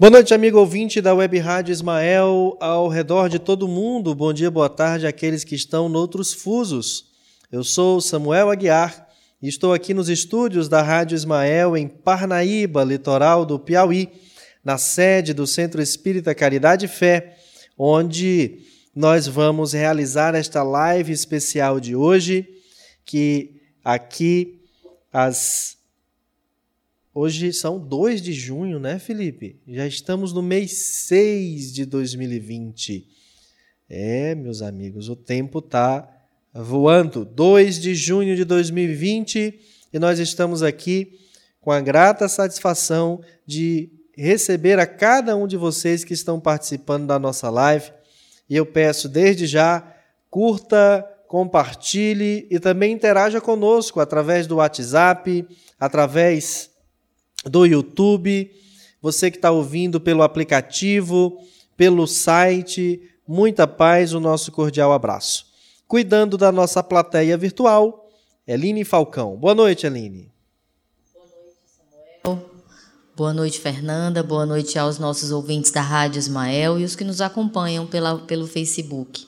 Boa noite, amigo ouvinte da Web Rádio Ismael, ao redor de todo mundo. Bom dia, boa tarde àqueles que estão noutros fusos. Eu sou Samuel Aguiar e estou aqui nos estúdios da Rádio Ismael em Parnaíba, litoral do Piauí, na sede do Centro Espírita Caridade e Fé, onde nós vamos realizar esta live especial de hoje, que aqui às Hoje são 2 de junho, né, Felipe? Já estamos no mês 6 de 2020. É, meus amigos, o tempo tá voando. 2 de junho de 2020 e nós estamos aqui com a grata satisfação de receber a cada um de vocês que estão participando da nossa live. E eu peço desde já, curta, compartilhe e também interaja conosco através do WhatsApp, através do YouTube, você que está ouvindo pelo aplicativo, pelo site, muita paz, o nosso cordial abraço. Cuidando da nossa plateia virtual, Eline Falcão. Boa noite, Eline. Boa noite, Samuel. Boa noite, Fernanda. Boa noite aos nossos ouvintes da Rádio Ismael e os que nos acompanham pela, pelo Facebook.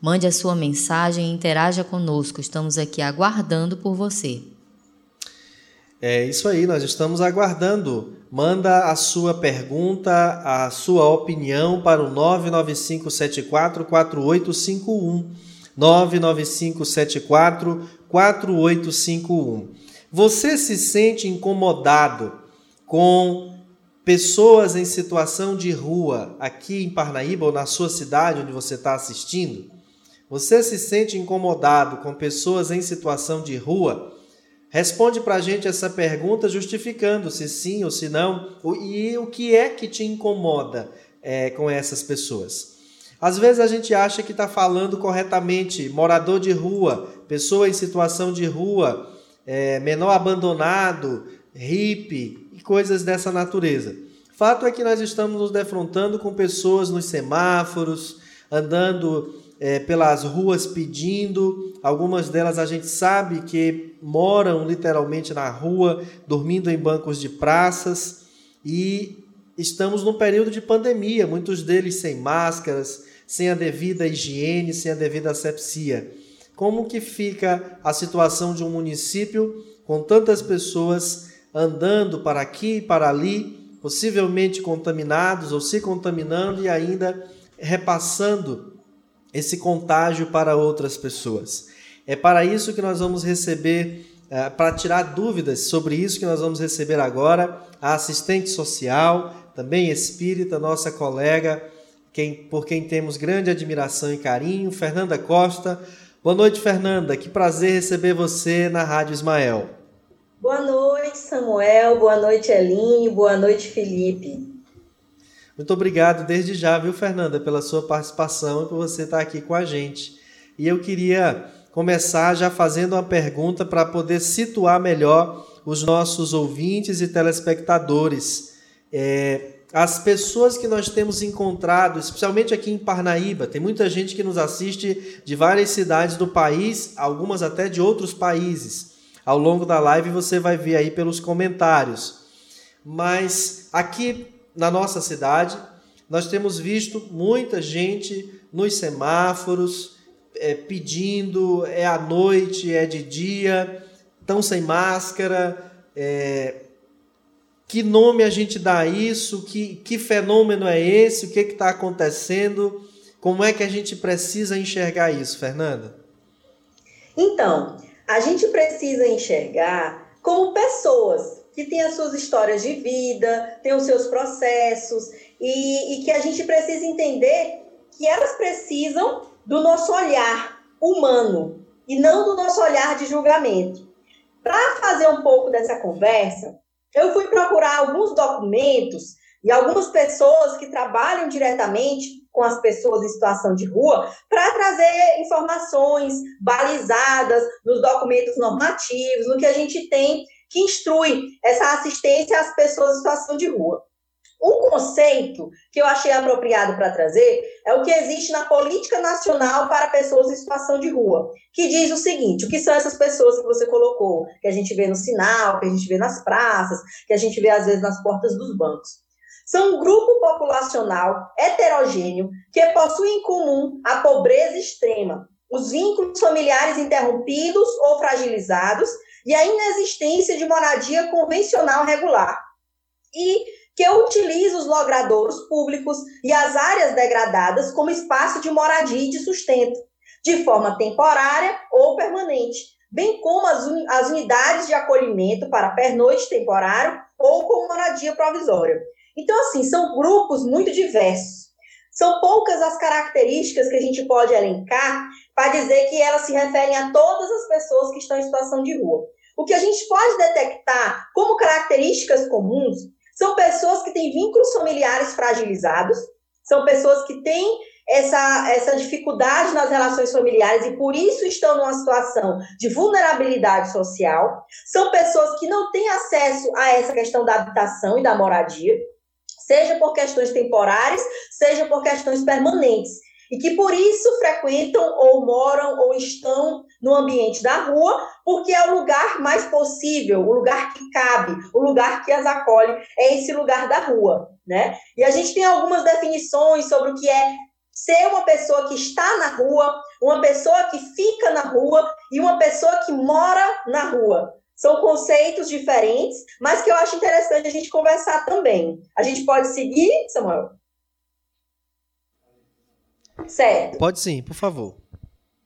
Mande a sua mensagem e interaja conosco. Estamos aqui aguardando por você. É isso aí, nós estamos aguardando. Manda a sua pergunta, a sua opinião para o 995744851. 995744851. Você se sente incomodado com pessoas em situação de rua aqui em Parnaíba ou na sua cidade onde você está assistindo? Você se sente incomodado com pessoas em situação de rua? Responde para a gente essa pergunta justificando se sim ou se não e o que é que te incomoda é, com essas pessoas. Às vezes a gente acha que está falando corretamente, morador de rua, pessoa em situação de rua, é, menor abandonado, hippie e coisas dessa natureza. Fato é que nós estamos nos defrontando com pessoas nos semáforos, andando é, pelas ruas pedindo. Algumas delas a gente sabe que moram literalmente na rua, dormindo em bancos de praças. E estamos num período de pandemia, muitos deles sem máscaras, sem a devida higiene, sem a devida asepsia. Como que fica a situação de um município com tantas pessoas andando para aqui e para ali, possivelmente contaminados ou se contaminando e ainda repassando esse contágio para outras pessoas. É para isso que nós vamos receber, é, para tirar dúvidas sobre isso que nós vamos receber agora, a assistente social, também espírita, nossa colega, quem, por quem temos grande admiração e carinho, Fernanda Costa. Boa noite, Fernanda. Que prazer receber você na Rádio Ismael. Boa noite, Samuel. Boa noite, Elinho. Boa noite, Felipe. Muito obrigado desde já, viu, Fernanda, pela sua participação e por você estar aqui com a gente. E eu queria começar já fazendo uma pergunta para poder situar melhor os nossos ouvintes e telespectadores. É, as pessoas que nós temos encontrado, especialmente aqui em Parnaíba, tem muita gente que nos assiste de várias cidades do país, algumas até de outros países. Ao longo da live você vai ver aí pelos comentários. Mas aqui na nossa cidade, nós temos visto muita gente nos semáforos é, pedindo, é à noite, é de dia, estão sem máscara. É, que nome a gente dá a isso? Que, que fenômeno é esse? O que está acontecendo? Como é que a gente precisa enxergar isso, Fernanda? Então, a gente precisa enxergar como pessoas que tem as suas histórias de vida, tem os seus processos, e, e que a gente precisa entender que elas precisam do nosso olhar humano e não do nosso olhar de julgamento. Para fazer um pouco dessa conversa, eu fui procurar alguns documentos e algumas pessoas que trabalham diretamente com as pessoas em situação de rua para trazer informações balizadas nos documentos normativos, no que a gente tem que instrui essa assistência às pessoas em situação de rua. Um conceito que eu achei apropriado para trazer é o que existe na Política Nacional para Pessoas em Situação de Rua, que diz o seguinte: o que são essas pessoas que você colocou, que a gente vê no sinal, que a gente vê nas praças, que a gente vê às vezes nas portas dos bancos. são um grupo populacional heterogêneo que possui em comum a pobreza extrema, os vínculos familiares interrompidos ou fragilizados e a inexistência de moradia convencional regular. E que utiliza os logradouros públicos e as áreas degradadas como espaço de moradia e de sustento, de forma temporária ou permanente, bem como as, unidades de acolhimento para pernoite temporário ou com moradia provisória. Então, assim, são grupos muito diversos. São poucas as características que a gente pode elencar para dizer que elas se referem a todas as pessoas que estão em situação de rua. O que a gente pode detectar como características comuns são pessoas que têm vínculos familiares fragilizados, são pessoas que têm essa, essa dificuldade nas relações familiares e por isso estão numa situação de vulnerabilidade social, são pessoas que não têm acesso a essa questão da habitação e da moradia, seja por questões temporárias, seja por questões permanentes e que por isso frequentam ou moram ou estão no ambiente da rua, porque é o lugar mais possível, o lugar que cabe, o lugar que as acolhe, é esse lugar da rua, né? E a gente tem algumas definições sobre o que é ser uma pessoa que está na rua, uma pessoa que fica na rua e uma pessoa que mora na rua. São conceitos diferentes, mas que eu acho interessante a gente conversar também. A gente pode seguir, Samuel? Certo. Pode sim, por favor.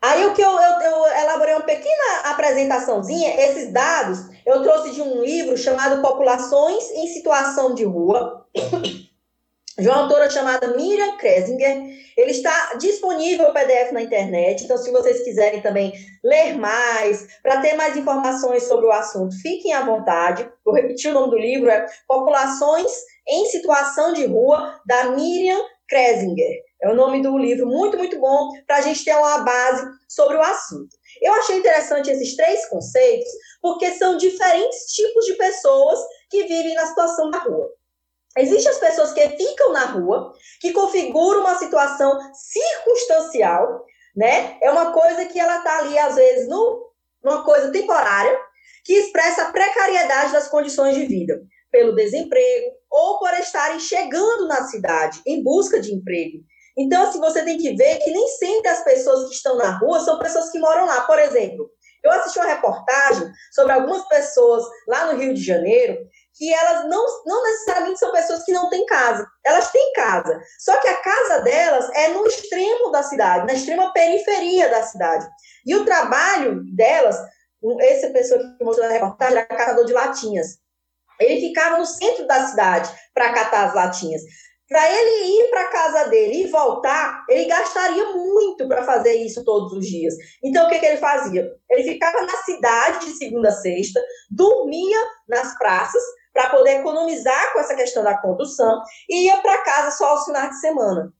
Aí o que eu, eu, eu, elaborei uma pequena apresentaçãozinha, esses dados eu trouxe de um livro chamado Populações em Situação de Rua, de uma autora chamada Miriam Kresinger. Ele está disponível o PDF na internet, então se vocês quiserem também ler mais, para ter mais informações sobre o assunto, fiquem à vontade. Vou repetir o nome do livro, é Populações em Situação de Rua, da Miriam Kresinger. É o nome do livro, muito, muito bom, para a gente ter uma base sobre o assunto. Eu achei interessante esses três conceitos, porque são diferentes tipos de pessoas que vivem na situação da rua. Existem as pessoas que ficam na rua, que configuram uma situação circunstancial, né? É uma coisa que ela está ali, às vezes, no, numa coisa temporária, que expressa a precariedade das condições de vida, pelo desemprego ou por estarem chegando na cidade em busca de emprego então, assim, você tem que ver que nem sempre as pessoas que estão na rua são pessoas que moram lá. Por exemplo, eu assisti uma reportagem sobre algumas pessoas lá no Rio de Janeiro que elas não, não necessariamente são pessoas que não têm casa. Elas têm casa. Só que a casa delas é no extremo da cidade, na extrema periferia da cidade. E o trabalho delas, essa pessoa que mostrou na reportagem era catador de latinhas. Ele ficava no centro da cidade para catar as latinhas. Para ele ir para casa dele e voltar, ele gastaria muito para fazer isso todos os dias. Então, o que, que ele fazia? Ele ficava na cidade de segunda a sexta, dormia nas praças para poder economizar com essa questão da condução e ia para casa só aos finais de semana.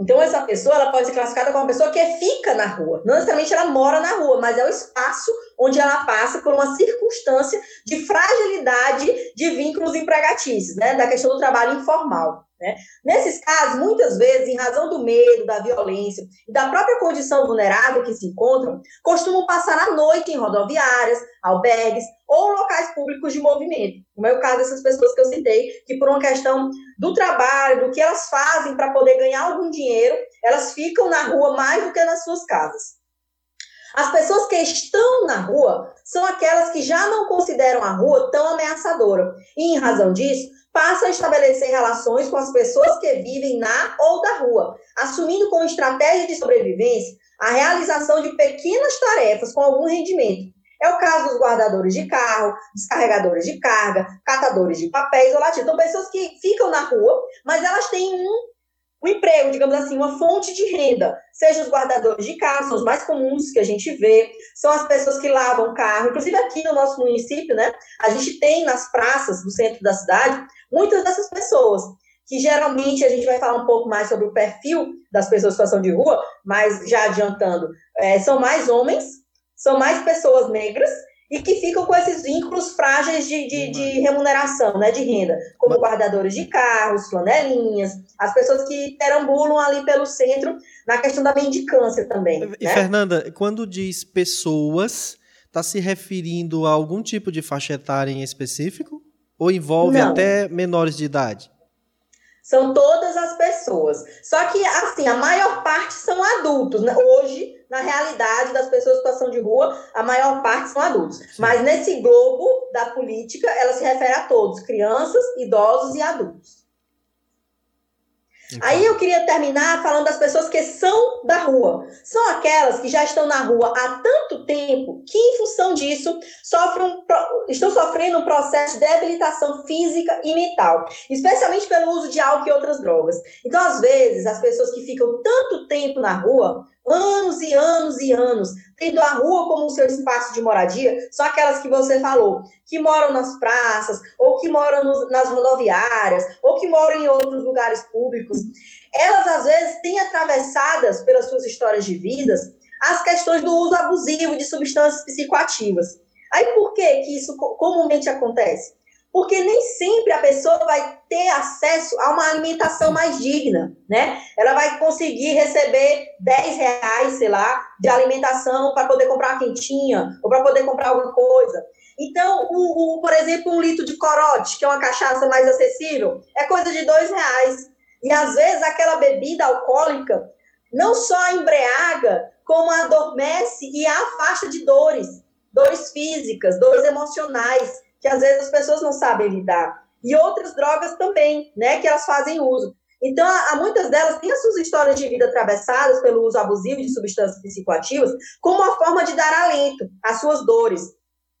Então, essa pessoa ela pode ser classificada como uma pessoa que fica na rua. Não necessariamente ela mora na rua, mas é o espaço onde ela passa por uma circunstância de fragilidade de vínculos empregatícios, né? da questão do trabalho informal. Né? Nesses casos, muitas vezes, em razão do medo, da violência e da própria condição vulnerável que se encontram, costumam passar a noite em rodoviárias, albergues ou locais públicos de movimento, como é o caso dessas pessoas que eu citei, que por uma questão do trabalho, do que elas fazem para poder ganhar algum dinheiro, elas ficam na rua mais do que nas suas casas. As pessoas que estão na rua são aquelas que já não consideram a rua tão ameaçadora. E, em razão disso, passam a estabelecer relações com as pessoas que vivem na ou da rua, assumindo como estratégia de sobrevivência a realização de pequenas tarefas com algum rendimento, é o caso dos guardadores de carro, descarregadores de carga, catadores de papéis ou latinhas. Então, pessoas que ficam na rua, mas elas têm um, um emprego, digamos assim, uma fonte de renda. Seja os guardadores de carro, são os mais comuns que a gente vê, são as pessoas que lavam carro. Inclusive, aqui no nosso município, né, a gente tem nas praças do centro da cidade muitas dessas pessoas que geralmente a gente vai falar um pouco mais sobre o perfil das pessoas em situação de rua, mas já adiantando, é, são mais homens, são mais pessoas negras e que ficam com esses vínculos frágeis de, de, de remuneração, né, de renda, como Mas... guardadores de carros, flanelinhas, as pessoas que perambulam ali pelo centro na questão da mendicância também. E, né? Fernanda, quando diz pessoas, está se referindo a algum tipo de faixa etária em específico? Ou envolve Não. até menores de idade? São todas as pessoas. Só que, assim, a maior parte são adultos. Né? Hoje, na realidade das pessoas em situação de rua, a maior parte são adultos. Sim. Mas nesse globo da política, ela se refere a todos: crianças, idosos e adultos. Então. Aí eu queria terminar falando das pessoas que são da rua. São aquelas que já estão na rua há tanto tempo que, em função disso, sofrem, estão sofrendo um processo de debilitação física e mental, especialmente pelo uso de álcool e outras drogas. Então, às vezes, as pessoas que ficam tanto tempo na rua anos e anos e anos, tendo a rua como seu espaço de moradia, são aquelas que você falou, que moram nas praças, ou que moram nos, nas rodoviárias, ou que moram em outros lugares públicos. Elas, às vezes, têm atravessadas pelas suas histórias de vidas as questões do uso abusivo de substâncias psicoativas. Aí, por que, que isso comumente acontece? Porque nem sempre a pessoa vai ter acesso a uma alimentação mais digna, né? Ela vai conseguir receber 10 reais, sei lá, de alimentação para poder comprar uma quentinha ou para poder comprar alguma coisa. Então, por exemplo, um litro de corote, que é uma cachaça mais acessível, é coisa de dois reais. E às vezes aquela bebida alcoólica não só embriaga, como adormece e afasta de dores, dores físicas, dores emocionais que às vezes as pessoas não sabem lidar. E outras drogas também, né, que elas fazem uso. Então, há, muitas delas têm as suas histórias de vida atravessadas pelo uso abusivo de substâncias psicoativas como uma forma de dar alento às suas dores,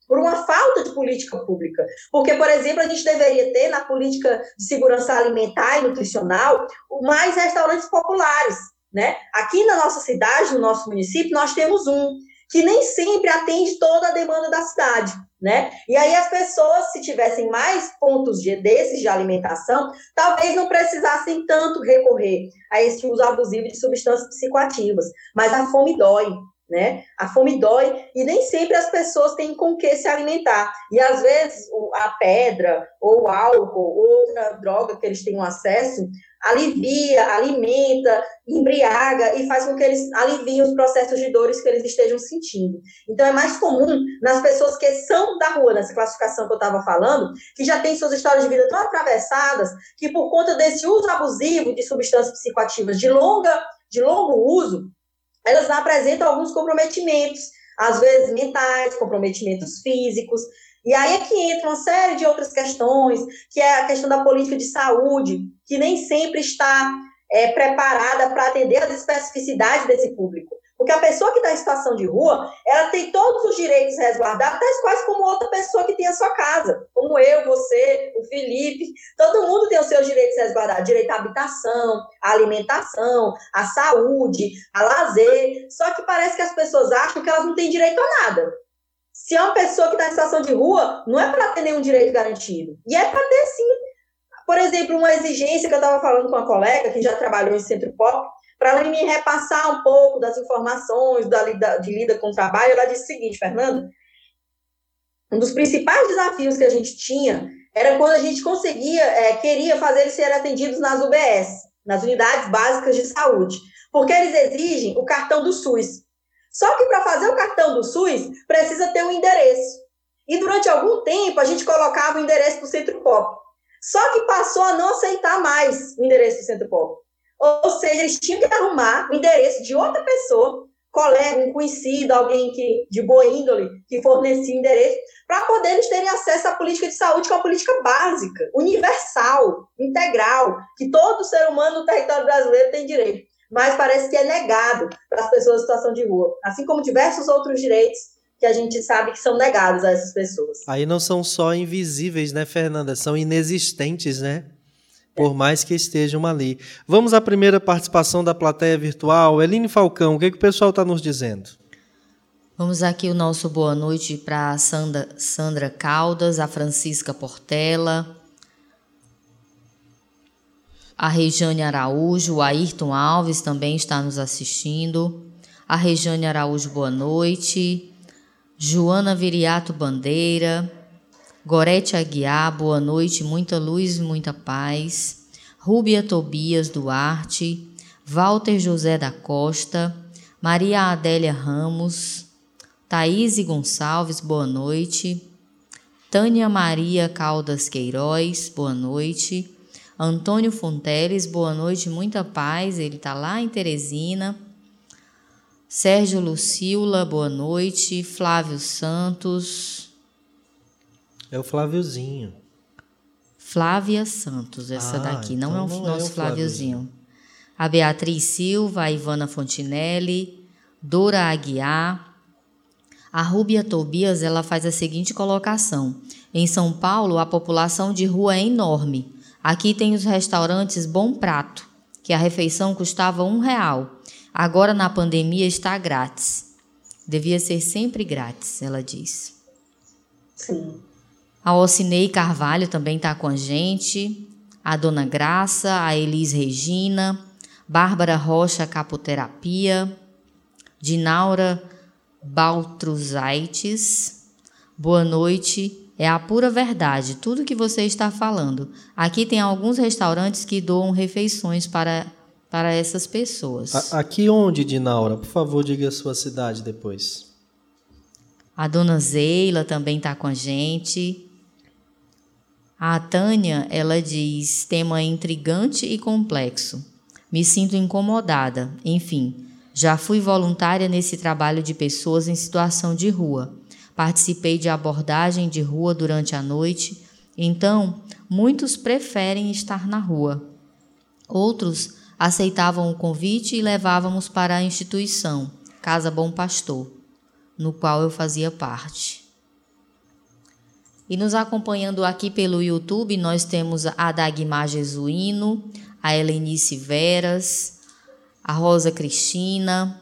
por uma falta de política pública. Porque, por exemplo, a gente deveria ter na política de segurança alimentar e nutricional mais restaurantes populares. Né? Aqui na nossa cidade, no nosso município, nós temos um que nem sempre atende toda a demanda da cidade né? E aí as pessoas, se tivessem mais pontos de, desses de alimentação, talvez não precisassem tanto recorrer a esse uso abusivo de substâncias psicoativas. Mas a fome dói, né? A fome dói e nem sempre as pessoas têm com que se alimentar. E às vezes a pedra ou álcool ou outra droga que eles tenham acesso alivia, alimenta, embriaga e faz com que eles aliviem os processos de dores que eles estejam sentindo. Então é mais comum nas pessoas que são da rua, nessa classificação que eu estava falando, que já têm suas histórias de vida tão atravessadas que por conta desse uso abusivo de substâncias psicoativas de longa de longo uso, elas apresentam alguns comprometimentos, às vezes mentais, comprometimentos físicos, e aí é que entra uma série de outras questões, que é a questão da política de saúde, que nem sempre está é, preparada para atender as especificidades desse público. Porque a pessoa que está em situação de rua, ela tem todos os direitos resguardados, tais quais como outra pessoa que tem a sua casa. Como eu, você, o Felipe. Todo mundo tem os seus direitos resguardados. Direito à habitação, à alimentação, à saúde, a lazer. Só que parece que as pessoas acham que elas não têm direito a nada. Se é uma pessoa que está em situação de rua, não é para ter nenhum direito garantido. E é para ter sim. Por exemplo, uma exigência que eu estava falando com uma colega que já trabalhou em centro pop, para ela me repassar um pouco das informações da, de lida com o trabalho, ela disse o seguinte, Fernando, um dos principais desafios que a gente tinha era quando a gente conseguia, é, queria fazer eles serem atendidos nas UBS, nas unidades básicas de saúde, porque eles exigem o cartão do SUS. Só que para fazer o cartão do SUS, precisa ter um endereço. E durante algum tempo, a gente colocava o endereço do Centro Pop. Só que passou a não aceitar mais o endereço do Centro Pop. Ou seja, eles tinham que arrumar o endereço de outra pessoa, colega, um conhecido, alguém que, de boa índole, que fornecia o endereço, para poder eles terem acesso à política de saúde, que é uma política básica, universal, integral, que todo ser humano no território brasileiro tem direito mas parece que é negado para as pessoas em situação de rua, assim como diversos outros direitos que a gente sabe que são negados a essas pessoas. Aí não são só invisíveis, né, Fernanda? São inexistentes, né? Por mais que estejam ali. Vamos à primeira participação da plateia virtual. Eline Falcão, o que, que o pessoal está nos dizendo? Vamos aqui o nosso boa noite para a Sandra, Sandra Caldas, a Francisca Portela, a Rejane Araújo, o Ayrton Alves também está nos assistindo. A Rejane Araújo, boa noite. Joana Viriato Bandeira. Gorete Aguiar, boa noite, muita luz e muita paz. Rúbia Tobias Duarte. Walter José da Costa. Maria Adélia Ramos. Thaís Gonçalves, boa noite. Tânia Maria Caldas Queiroz, boa noite. Antônio Fonteles, boa noite, muita paz. Ele está lá em Teresina. Sérgio Lucila, boa noite. Flávio Santos. É o Fláviozinho. Flávia Santos, essa ah, daqui, então não é o não nosso é o Fláviozinho. A Beatriz Silva, a Ivana Fontinelli, Dora Aguiar. A Rúbia Tobias, ela faz a seguinte colocação. Em São Paulo, a população de rua é enorme. Aqui tem os restaurantes Bom Prato, que a refeição custava um real. Agora na pandemia está grátis. Devia ser sempre grátis, ela diz. Sim. A Ocinei Carvalho também está com a gente. A Dona Graça, a Elis Regina, Bárbara Rocha Capoterapia, Dinaura Baltruzaites. Boa noite. É a pura verdade, tudo que você está falando. Aqui tem alguns restaurantes que doam refeições para, para essas pessoas. aqui onde, Dinaura? Por favor, diga a sua cidade depois. A dona Zeila também está com a gente. A Tânia, ela diz: tema intrigante e complexo. Me sinto incomodada. Enfim, já fui voluntária nesse trabalho de pessoas em situação de rua. Participei de abordagem de rua durante a noite. Então, muitos preferem estar na rua. Outros aceitavam o convite e levávamos para a instituição, Casa Bom Pastor, no qual eu fazia parte. E nos acompanhando aqui pelo YouTube, nós temos a Dagmar Jesuíno, a Helenice Veras, a Rosa Cristina,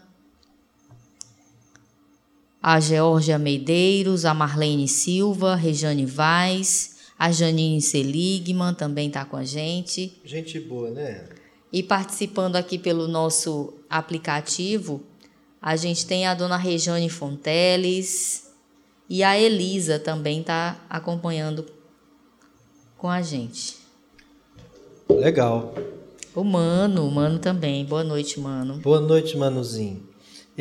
a Georgia Medeiros, a Marlene Silva, Rejane Vaz, a Janine Seligman também está com a gente. Gente boa, né? E participando aqui pelo nosso aplicativo, a gente tem a dona Rejane Fonteles, e a Elisa também está acompanhando com a gente. Legal. O Mano, o Mano também. Boa noite, Mano. Boa noite, Manozinho.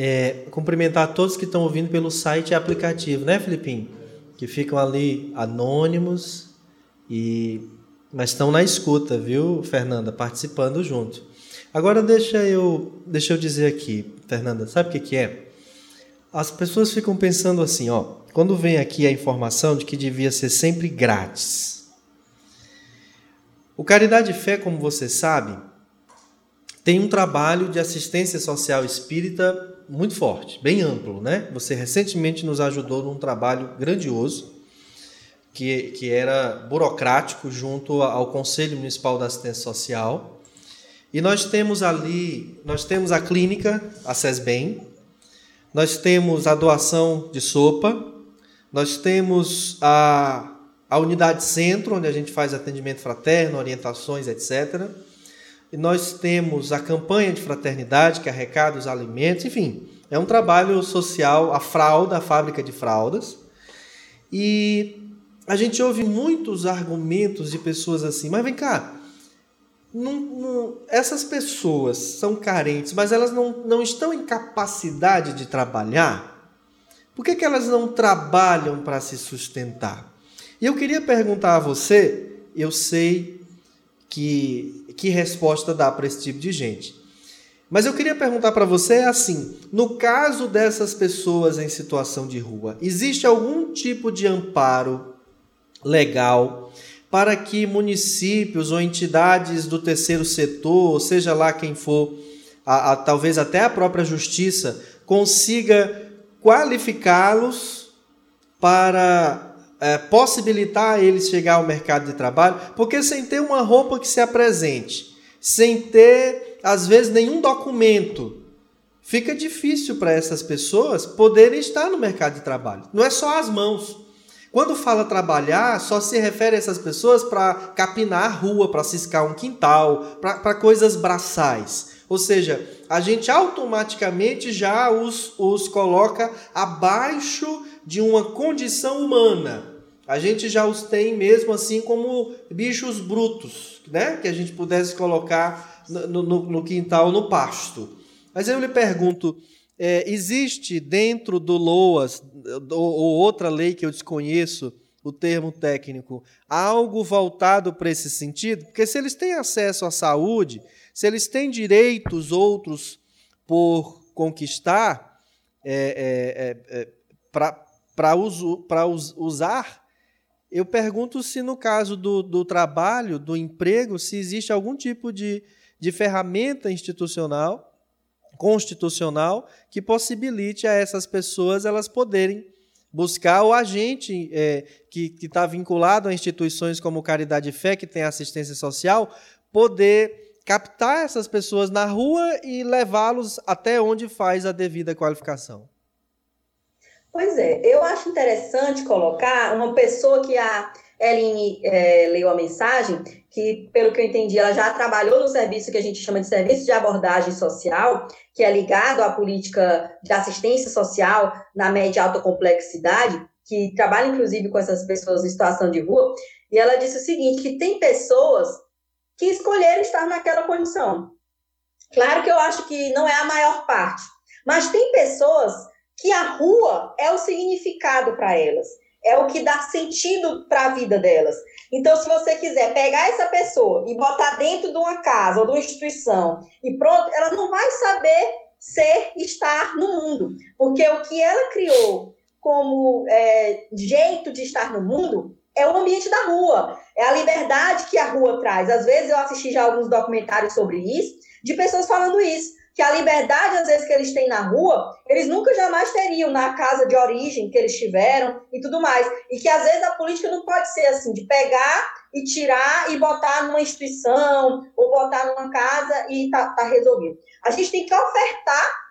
É, cumprimentar todos que estão ouvindo pelo site e aplicativo, né, Filipinho? Que ficam ali anônimos e mas estão na escuta, viu, Fernanda, participando junto. Agora deixa eu deixa eu dizer aqui, Fernanda, sabe o que, que é? As pessoas ficam pensando assim, ó, quando vem aqui a informação de que devia ser sempre grátis. O Caridade e Fé, como você sabe, tem um trabalho de assistência social espírita muito forte, bem amplo, né? Você recentemente nos ajudou num trabalho grandioso que, que era burocrático junto ao Conselho Municipal da Assistência Social. E nós temos ali, nós temos a clínica, a SESBEM, nós temos a doação de sopa, nós temos a, a unidade centro, onde a gente faz atendimento fraterno, orientações, etc. E nós temos a campanha de fraternidade, que arrecada os alimentos, enfim, é um trabalho social, a fralda, a fábrica de fraldas. E a gente ouve muitos argumentos de pessoas assim, mas vem cá, não, não, essas pessoas são carentes, mas elas não, não estão em capacidade de trabalhar. Por que, que elas não trabalham para se sustentar? E eu queria perguntar a você, eu sei que, que resposta dá para esse tipo de gente. Mas eu queria perguntar para você assim: no caso dessas pessoas em situação de rua, existe algum tipo de amparo legal para que municípios ou entidades do terceiro setor, seja lá quem for, a, a, talvez até a própria justiça, consiga qualificá-los para é, possibilitar eles chegar ao mercado de trabalho, porque sem ter uma roupa que se apresente, sem ter, às vezes, nenhum documento, fica difícil para essas pessoas poderem estar no mercado de trabalho. Não é só as mãos. Quando fala trabalhar, só se refere a essas pessoas para capinar a rua, para ciscar um quintal, para coisas braçais. Ou seja, a gente automaticamente já os, os coloca abaixo de uma condição humana. A gente já os tem mesmo assim como bichos brutos, né? Que a gente pudesse colocar no, no, no quintal, no pasto. Mas eu lhe pergunto, é, existe dentro do LOAS, ou outra lei que eu desconheço, o termo técnico, algo voltado para esse sentido? Porque se eles têm acesso à saúde, se eles têm direitos outros por conquistar é, é, é, para uso, usar, eu pergunto se no caso do, do trabalho, do emprego, se existe algum tipo de, de ferramenta institucional constitucional que possibilite a essas pessoas elas poderem buscar o agente é, que está vinculado a instituições como Caridade e Fé, que tem assistência social, poder captar essas pessoas na rua e levá-los até onde faz a devida qualificação. Pois é, eu acho interessante colocar uma pessoa que a Eline é, leu a mensagem, que, pelo que eu entendi, ela já trabalhou no serviço que a gente chama de serviço de abordagem social, que é ligado à política de assistência social na média alta complexidade, que trabalha, inclusive, com essas pessoas em situação de rua, e ela disse o seguinte, que tem pessoas que escolheram estar naquela condição. Claro que eu acho que não é a maior parte, mas tem pessoas que a rua é o significado para elas é o que dá sentido para a vida delas. Então, se você quiser pegar essa pessoa e botar dentro de uma casa ou de uma instituição e pronto, ela não vai saber ser, estar no mundo, porque o que ela criou como é, jeito de estar no mundo é o ambiente da rua, é a liberdade que a rua traz. Às vezes eu assisti já alguns documentários sobre isso, de pessoas falando isso que a liberdade, às vezes, que eles têm na rua, eles nunca jamais teriam na casa de origem que eles tiveram e tudo mais. E que, às vezes, a política não pode ser assim, de pegar e tirar e botar numa instituição ou botar numa casa e tá, tá resolvido. A gente tem que ofertar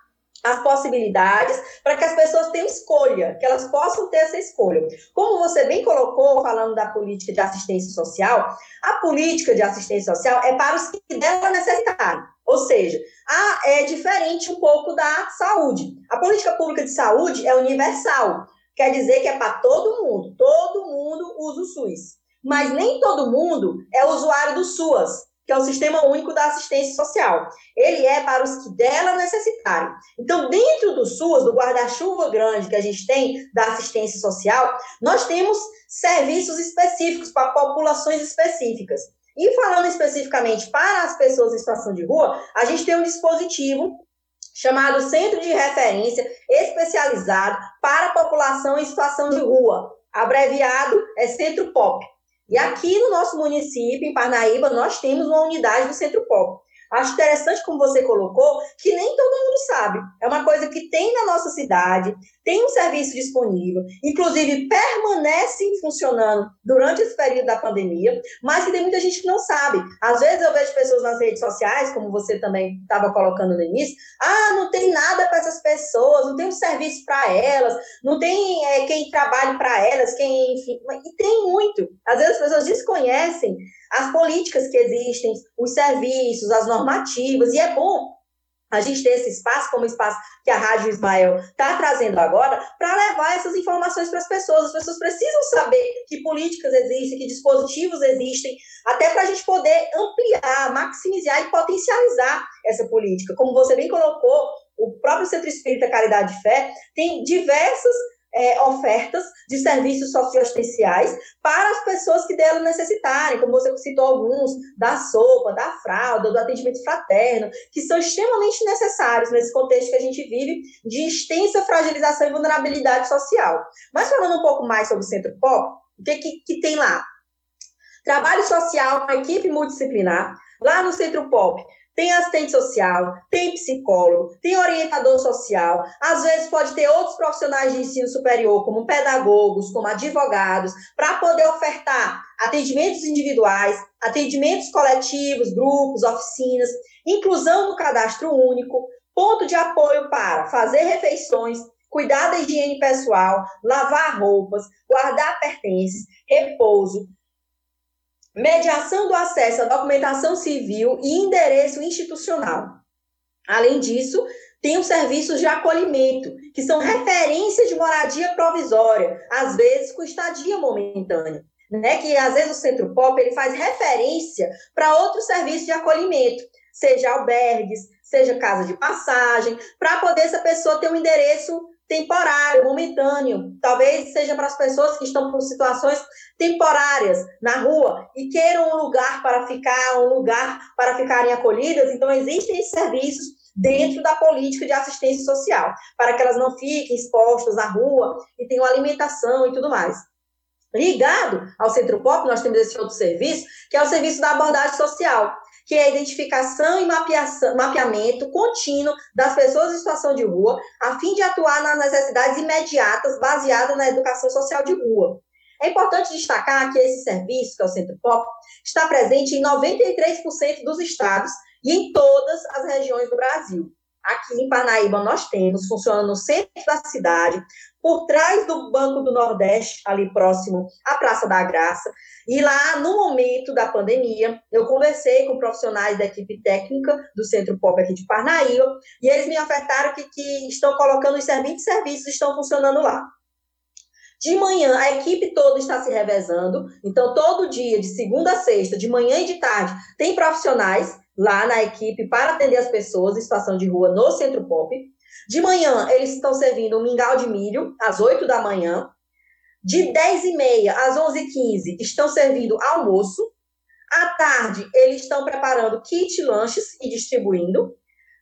as possibilidades para que as pessoas tenham escolha, que elas possam ter essa escolha. Como você bem colocou, falando da política de assistência social, a política de assistência social é para os que dela necessitarem. Ou seja, a, é diferente um pouco da saúde. A política pública de saúde é universal, quer dizer que é para todo mundo, todo mundo usa o SUS. Mas nem todo mundo é usuário do SUAS, que é o Sistema Único da Assistência Social. Ele é para os que dela necessitarem. Então, dentro do SUAS, do guarda-chuva grande que a gente tem da assistência social, nós temos serviços específicos para populações específicas. E falando especificamente para as pessoas em situação de rua, a gente tem um dispositivo chamado Centro de Referência Especializado para a População em Situação de Rua. Abreviado é Centro POP. E aqui no nosso município, em Parnaíba, nós temos uma unidade do Centro POP. Acho interessante, como você colocou, que nem todo mundo sabe. É uma coisa que tem na nossa cidade, tem um serviço disponível, inclusive permanece funcionando durante esse período da pandemia, mas que tem muita gente que não sabe. Às vezes eu vejo pessoas nas redes sociais, como você também estava colocando no início, ah, não tem nada para essas pessoas, não tem um serviço para elas, não tem é, quem trabalhe para elas, quem, enfim, e tem muito. Às vezes as pessoas desconhecem as políticas que existem, os serviços, as normativas, e é bom a gente ter esse espaço, como o espaço que a Rádio Ismael está trazendo agora, para levar essas informações para as pessoas. As pessoas precisam saber que políticas existem, que dispositivos existem, até para a gente poder ampliar, maximizar e potencializar essa política. Como você bem colocou, o próprio Centro Espírita Caridade e Fé tem diversas é, ofertas de serviços socioassistenciais para as pessoas que dela necessitarem, como você citou alguns, da sopa, da fralda, do atendimento fraterno, que são extremamente necessários nesse contexto que a gente vive de extensa fragilização e vulnerabilidade social. Mas falando um pouco mais sobre o Centro Pop, o que, que, que tem lá? Trabalho social com a equipe multidisciplinar, lá no Centro Pop, tem assistente social, tem psicólogo, tem orientador social, às vezes pode ter outros profissionais de ensino superior, como pedagogos, como advogados, para poder ofertar atendimentos individuais, atendimentos coletivos, grupos, oficinas, inclusão no cadastro único, ponto de apoio para fazer refeições, cuidar da higiene pessoal, lavar roupas, guardar pertences, repouso, mediação do acesso à documentação civil e endereço institucional. Além disso, tem os serviços de acolhimento, que são referência de moradia provisória, às vezes com estadia momentânea. Né, que às vezes o Centro Pop ele faz referência para outros serviços de acolhimento, seja albergues, seja casa de passagem, para poder essa pessoa ter um endereço temporário, momentâneo. Talvez seja para as pessoas que estão por situações temporárias na rua e queiram um lugar para ficar, um lugar para ficarem acolhidas. Então, existem serviços dentro da política de assistência social, para que elas não fiquem expostas na rua e tenham alimentação e tudo mais. Ligado ao Centro Pop, nós temos esse outro serviço, que é o serviço da abordagem social, que é a identificação e mapeamento contínuo das pessoas em situação de rua, a fim de atuar nas necessidades imediatas baseadas na educação social de rua. É importante destacar que esse serviço, que é o Centro Pop, está presente em 93% dos estados e em todas as regiões do Brasil. Aqui em Parnaíba nós temos, funciona no centro da cidade, por trás do Banco do Nordeste, ali próximo à Praça da Graça. E lá, no momento da pandemia, eu conversei com profissionais da equipe técnica do Centro Pop aqui de Parnaíba, e eles me ofertaram que, que estão colocando os serviços, serviços estão funcionando lá. De manhã, a equipe toda está se revezando. Então, todo dia, de segunda a sexta, de manhã e de tarde, tem profissionais lá na equipe para atender as pessoas em situação de rua no Centro Pop. De manhã, eles estão servindo um mingau de milho às 8 da manhã. De 10 e meia às 11 e 15 estão servindo almoço. À tarde, eles estão preparando kit lanches e distribuindo.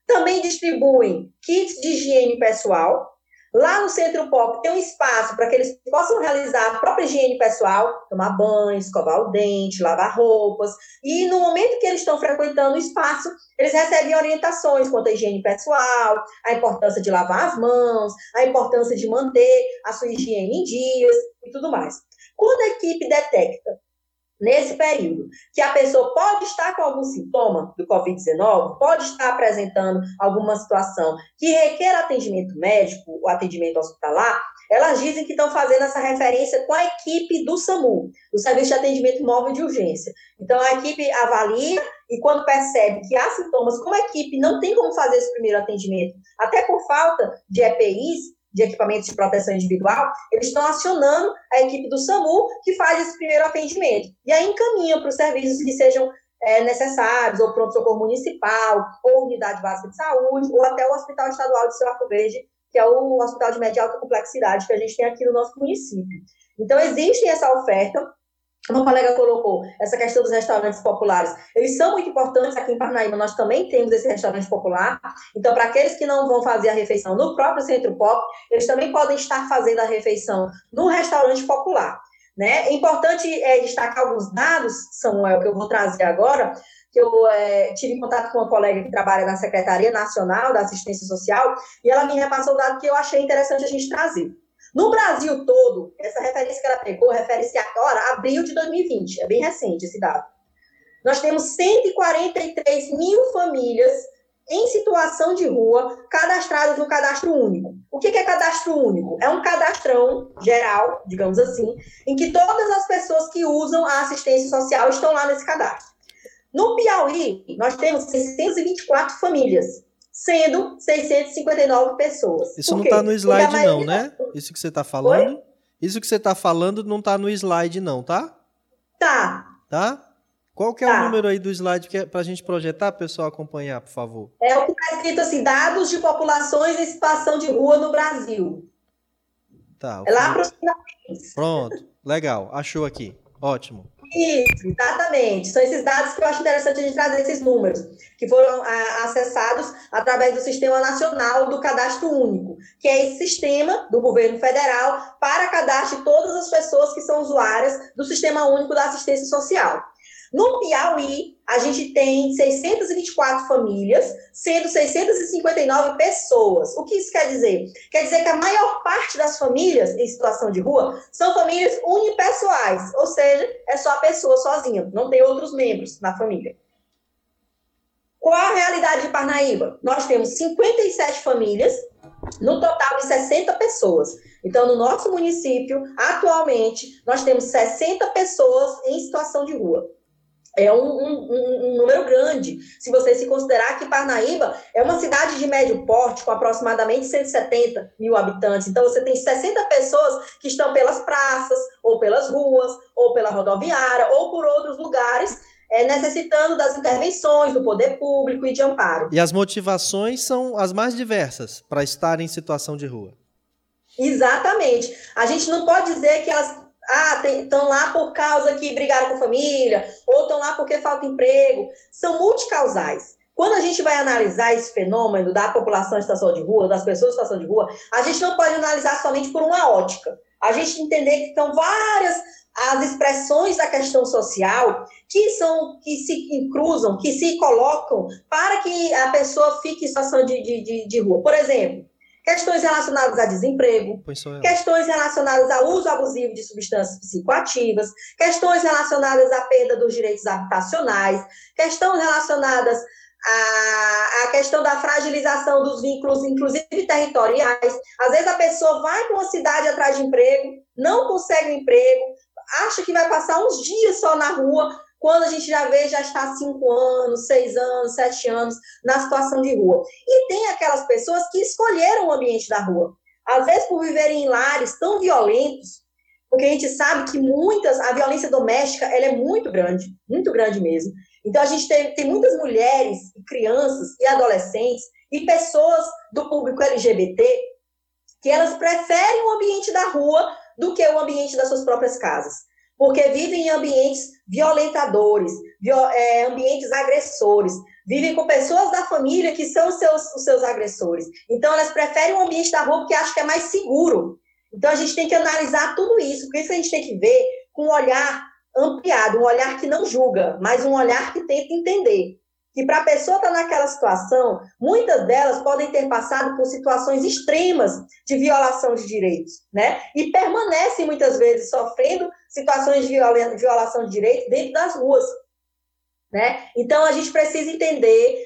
Também distribuem kits de higiene pessoal Lá no Centro Pop tem um espaço para que eles possam realizar a própria higiene pessoal, tomar banho, escovar o dente, lavar roupas. E no momento que eles estão frequentando o espaço, eles recebem orientações quanto à higiene pessoal, a importância de lavar as mãos, a importância de manter a sua higiene em dias e tudo mais. Quando a equipe detecta nesse período, que a pessoa pode estar com algum sintoma do Covid-19, pode estar apresentando alguma situação que requer atendimento médico, o atendimento hospitalar, elas dizem que estão fazendo essa referência com a equipe do SAMU, do Serviço de Atendimento Móvel de Urgência. Então, a equipe avalia e quando percebe que há sintomas, como a equipe não tem como fazer esse primeiro atendimento, até por falta de EPIs, de equipamentos de proteção individual, eles estão acionando a equipe do SAMU, que faz esse primeiro atendimento. E aí encaminham para os serviços que sejam é, necessários, ou pronto-socorro municipal, ou unidade básica de saúde, ou até o Hospital Estadual de Arco Verde, que é o hospital de média alta complexidade que a gente tem aqui no nosso município. Então, existe essa oferta, uma colega colocou essa questão dos restaurantes populares. Eles são muito importantes aqui em Parnaíba. Nós também temos esse restaurante popular. Então, para aqueles que não vão fazer a refeição no próprio Centro Pop, eles também podem estar fazendo a refeição no restaurante popular. Né? É importante é, destacar alguns dados, Samuel, que eu vou trazer agora, que eu é, tive contato com uma colega que trabalha na Secretaria Nacional da Assistência Social, e ela me repassou um dado que eu achei interessante a gente trazer. No Brasil todo, essa referência que ela pegou refere-se agora a abril de 2020, é bem recente esse dado. Nós temos 143 mil famílias em situação de rua cadastradas no cadastro único. O que é cadastro único? É um cadastrão geral, digamos assim, em que todas as pessoas que usam a assistência social estão lá nesse cadastro. No Piauí, nós temos 624 famílias sendo 659 pessoas. Isso não está no slide não, né? Isso que você está falando? Oi? Isso que você está falando não está no slide não, tá? Tá. Tá? Qual que é tá. o número aí do slide que é para a gente projetar, pessoal acompanhar, por favor? É o que está escrito assim, dados de populações em situação de rua no Brasil. Tá. É lá para Pronto, legal, achou aqui. Ótimo. Isso, exatamente. São esses dados que eu acho interessante a gente trazer esses números, que foram a, ah, acessados através do Sistema Nacional do Cadastro Único, que é esse sistema do governo federal para cadastro de todas as pessoas que são usuárias do Sistema Único da Assistência Social. No Piauí, a gente tem 624 famílias, sendo 659 pessoas. O que isso quer dizer? Quer dizer que a maior parte das famílias em situação de rua são famílias unipessoais, ou seja, é só a pessoa sozinha, não tem outros membros na família. Qual a realidade de Parnaíba? Nós temos 57 famílias, no total de 60 pessoas. Então, no nosso município, atualmente, nós temos 60 pessoas em situação de rua é um, um, um, número grande. Se você se considerar que Parnaíba é uma cidade de médio porte, com aproximadamente 170 mil habitantes. Então, você tem 60 pessoas que estão pelas praças, ou pelas ruas, ou pela rodoviária, ou por outros lugares, é, necessitando das intervenções do poder público e de amparo. E as motivações são as mais diversas para estar em situação de rua. Exatamente. A gente não pode dizer que elas ah, estão lá por causa que brigaram com a família, ou estão lá porque falta emprego. São multicausais. Quando a gente vai analisar esse fenômeno da população em situação de rua, das pessoas em situação de rua, a gente não pode analisar somente por uma ótica. A gente entender que estão várias as expressões da questão social que são que se cruzam, que se colocam para que a pessoa fique em situação de, de, de, de rua. Por exemplo, questões relacionadas a desemprego, questões relacionadas ao uso abusivo de substâncias psicoativas, questões relacionadas à perda dos direitos habitacionais, questões relacionadas à, à questão da fragilização dos vínculos, inclusive territoriais. Às vezes a pessoa vai para uma cidade atrás de emprego, não consegue um emprego, acha que vai passar uns dias só na rua, quando a gente já vê, já está cinco anos, seis anos, sete anos na situação de rua. E tem aquelas pessoas que escolheram o ambiente da rua. Às vezes, por viverem em lares tão violentos, porque a gente sabe que muitas, a violência doméstica, ela é muito grande, muito grande mesmo. Então, a gente tem, tem muitas mulheres, crianças e adolescentes e pessoas do público LGBT que elas preferem o ambiente da rua do que o ambiente das suas próprias casas porque vivem em ambientes violentadores, viol é, ambientes agressores, vivem com pessoas da família que são os seus, os seus agressores. Então, elas preferem o ambiente da rua porque acham que é mais seguro. Então, a gente tem que analisar tudo isso, por isso a gente tem que ver com um olhar ampliado, um olhar que não julga, mas um olhar que tenta entender que para a pessoa estar tá naquela situação, muitas delas podem ter passado por situações extremas de violação de direitos, né? E permanecem muitas vezes sofrendo situações de violação de direitos dentro das ruas, né? Então a gente precisa entender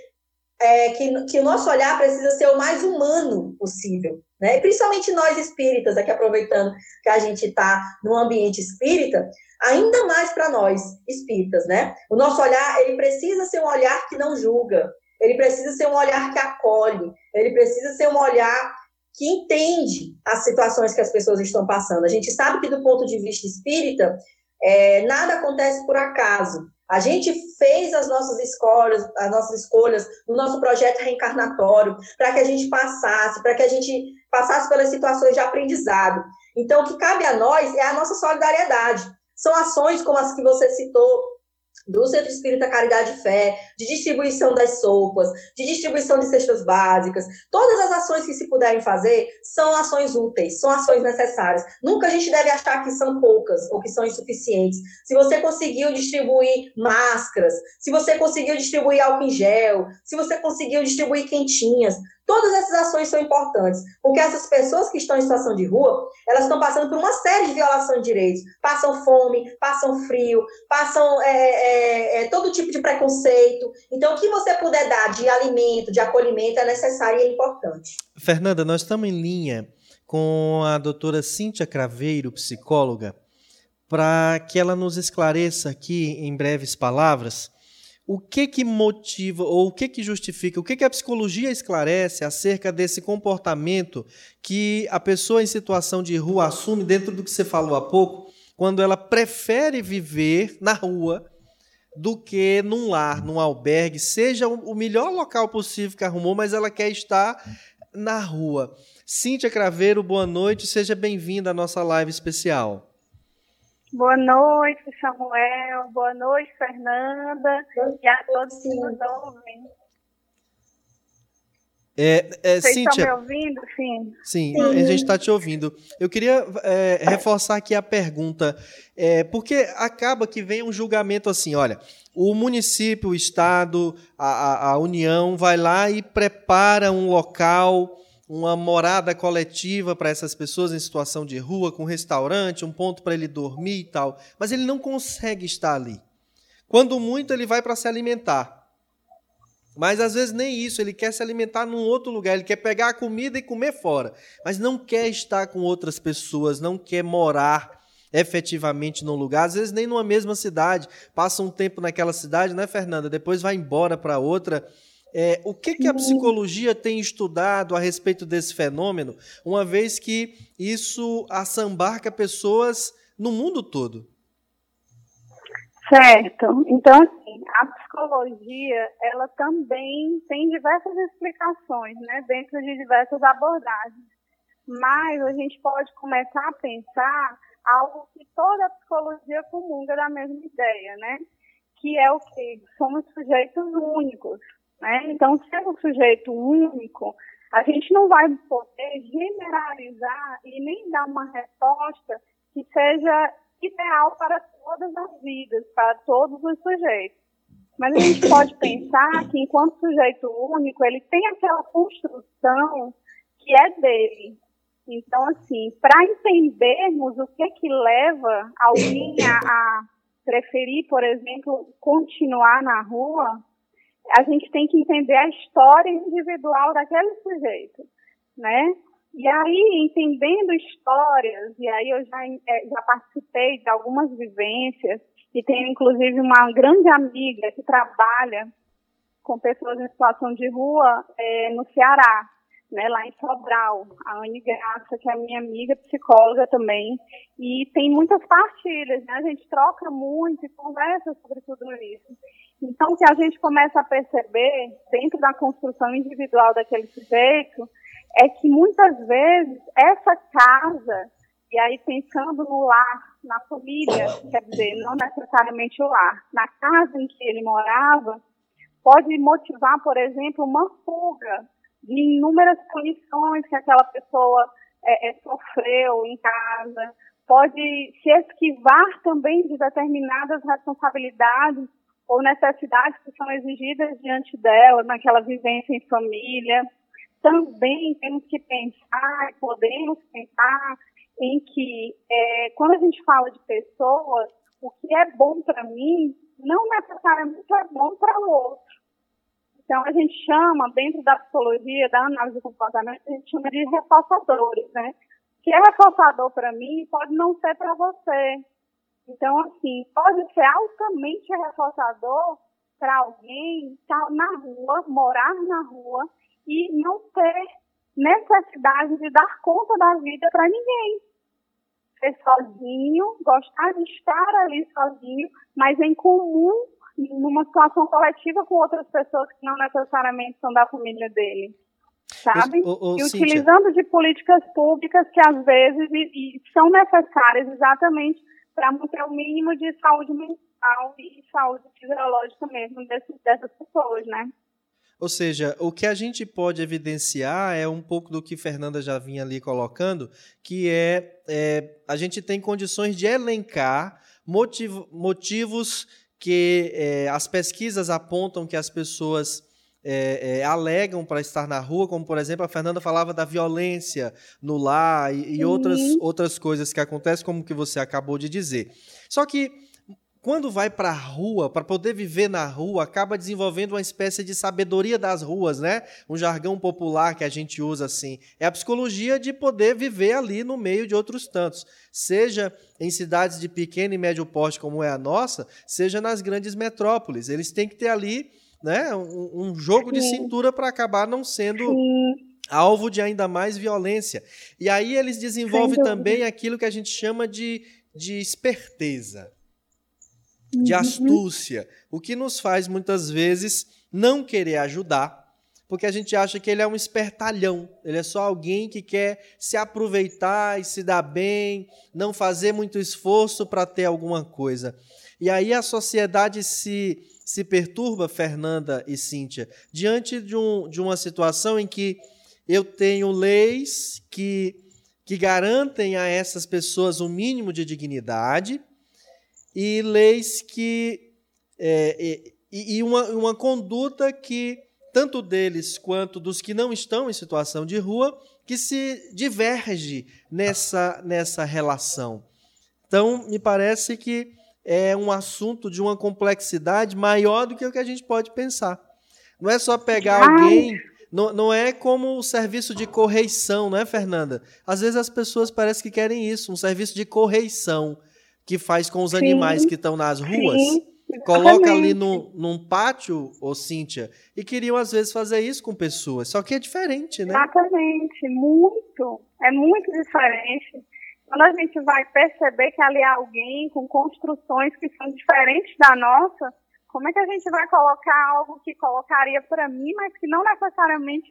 é, que, que o nosso olhar precisa ser o mais humano possível, né? Principalmente nós espíritas, aqui aproveitando que a gente está no ambiente espírita, ainda mais para nós espíritas, né? O nosso olhar, ele precisa ser um olhar que não julga, ele precisa ser um olhar que acolhe, ele precisa ser um olhar que entende as situações que as pessoas estão passando. A gente sabe que do ponto de vista espírita, é, nada acontece por acaso. A gente fez as nossas escolhas, as nossas escolhas no nosso projeto reencarnatório para que a gente passasse, para que a gente passasse pelas situações de aprendizado. Então, o que cabe a nós é a nossa solidariedade. São ações como as que você citou, do Centro Espírita Caridade e Fé, de distribuição das sopas, de distribuição de cestas básicas, todas as ações que se puderem fazer são ações úteis, são ações necessárias. Nunca a gente deve achar que são poucas ou que são insuficientes. Se você conseguiu distribuir máscaras, se você conseguiu distribuir álcool em gel, se você conseguiu distribuir quentinhas, Todas essas ações são importantes, porque essas pessoas que estão em situação de rua, elas estão passando por uma série de violações de direitos. Passam fome, passam frio, passam é, é, é, todo tipo de preconceito. Então, o que você puder dar de alimento, de acolhimento, é necessário e é importante. Fernanda, nós estamos em linha com a doutora Cíntia Craveiro, psicóloga, para que ela nos esclareça aqui, em breves palavras, o que que motiva ou o que que justifica, o que que a psicologia esclarece acerca desse comportamento que a pessoa em situação de rua assume dentro do que você falou há pouco, quando ela prefere viver na rua do que num lar, num albergue, seja o melhor local possível que arrumou, mas ela quer estar na rua. Cíntia Craveiro, boa noite, seja bem-vinda à nossa live especial. Boa noite, Samuel. Boa noite, Fernanda. E a todos que nos ouvem. É, é, Vocês Cíntia, estão me ouvindo? Sim. Sim, Sim. a gente está te ouvindo. Eu queria é, reforçar aqui a pergunta, é, porque acaba que vem um julgamento assim, olha, o município, o Estado, a, a, a União vai lá e prepara um local uma morada coletiva para essas pessoas em situação de rua, com um restaurante, um ponto para ele dormir e tal. Mas ele não consegue estar ali. Quando muito, ele vai para se alimentar. Mas às vezes nem isso, ele quer se alimentar num outro lugar, ele quer pegar a comida e comer fora, mas não quer estar com outras pessoas, não quer morar efetivamente num lugar, às vezes nem numa mesma cidade, passa um tempo naquela cidade, né, Fernanda? Depois vai embora para outra é, o que, que a psicologia tem estudado a respeito desse fenômeno, uma vez que isso assambarca pessoas no mundo todo? Certo. Então, assim, a psicologia, ela também tem diversas explicações, né, dentro de diversas abordagens. mas a gente pode começar a pensar algo que toda a psicologia comunga da mesma ideia, né? Que é o que? Somos sujeitos únicos, né? Então, sendo um sujeito único, a gente não vai poder generalizar e nem dar uma resposta que seja ideal para todas as vidas, para todos os sujeitos. Mas a gente pode pensar que, enquanto sujeito único, ele tem aquela construção que é dele. Então, assim, para entendermos o que que leva alguém a, a preferir, por exemplo, continuar na rua, a gente tem que entender a história individual daquele sujeito, né? E aí, entendendo histórias, e aí eu já, é, já participei de algumas vivências, e tenho inclusive uma grande amiga que trabalha com pessoas em situação de rua é, no Ceará, né, lá em Sobral, a Anne Graça, que é minha amiga psicóloga também, e tem muitas partilhas, né, a gente troca muito e conversa sobre tudo isso. Então, que a gente começa a perceber dentro da construção individual daquele sujeito é que muitas vezes essa casa, e aí pensando no lar, na família, quer dizer, não necessariamente o lar, na casa em que ele morava, pode motivar, por exemplo, uma fuga de inúmeras punições que aquela pessoa é, é, sofreu em casa, pode se esquivar também de determinadas responsabilidades ou necessidades que são exigidas diante dela naquela vivência em família. Também temos que pensar, podemos pensar em que é, quando a gente fala de pessoas, o que é bom para mim não necessariamente é bom para o outro. Então, a gente chama, dentro da psicologia, da análise do comportamento, a gente chama de reforçadores, né? O que é reforçador para mim pode não ser para você. Então, assim, pode ser altamente reforçador para alguém estar tá na rua, morar na rua e não ter necessidade de dar conta da vida para ninguém. Ser sozinho, gostar de estar ali sozinho, mas em comum numa situação coletiva com outras pessoas que não necessariamente são da família dele. Sabe? O, o, e utilizando de políticas públicas que às vezes e, e são necessárias exatamente para manter o mínimo de saúde mental e saúde fisiológica mesmo dessas pessoas, né? Ou seja, o que a gente pode evidenciar é um pouco do que Fernanda já vinha ali colocando, que é, é a gente tem condições de elencar motiv motivos que é, as pesquisas apontam que as pessoas é, é, alegam para estar na rua, como por exemplo a Fernanda falava da violência no lar e, e outras, outras coisas que acontecem, como que você acabou de dizer. Só que quando vai para a rua, para poder viver na rua, acaba desenvolvendo uma espécie de sabedoria das ruas, né? Um jargão popular que a gente usa assim. É a psicologia de poder viver ali no meio de outros tantos, seja em cidades de pequeno e médio porte como é a nossa, seja nas grandes metrópoles. Eles têm que ter ali, né, um, um jogo de cintura para acabar não sendo alvo de ainda mais violência. E aí eles desenvolvem também aquilo que a gente chama de, de esperteza de uhum. astúcia, o que nos faz muitas vezes não querer ajudar, porque a gente acha que ele é um espertalhão, ele é só alguém que quer se aproveitar e se dar bem, não fazer muito esforço para ter alguma coisa. E aí a sociedade se, se perturba, Fernanda e Cíntia, diante de, um, de uma situação em que eu tenho leis que, que garantem a essas pessoas um mínimo de dignidade, e leis que. É, e, e uma, uma conduta que, tanto deles quanto dos que não estão em situação de rua, que se diverge nessa, nessa relação. Então, me parece que é um assunto de uma complexidade maior do que o que a gente pode pensar. Não é só pegar alguém. Não, não é como o serviço de correição, não é, Fernanda? Às vezes as pessoas parecem que querem isso, um serviço de correição que faz com os sim, animais que estão nas ruas. Sim, coloca ali no, num pátio, ô Cíntia, e queriam às vezes fazer isso com pessoas. Só que é diferente, né? Exatamente, muito. É muito diferente. Quando a gente vai perceber que ali há alguém com construções que são diferentes da nossa, como é que a gente vai colocar algo que colocaria para mim, mas que não necessariamente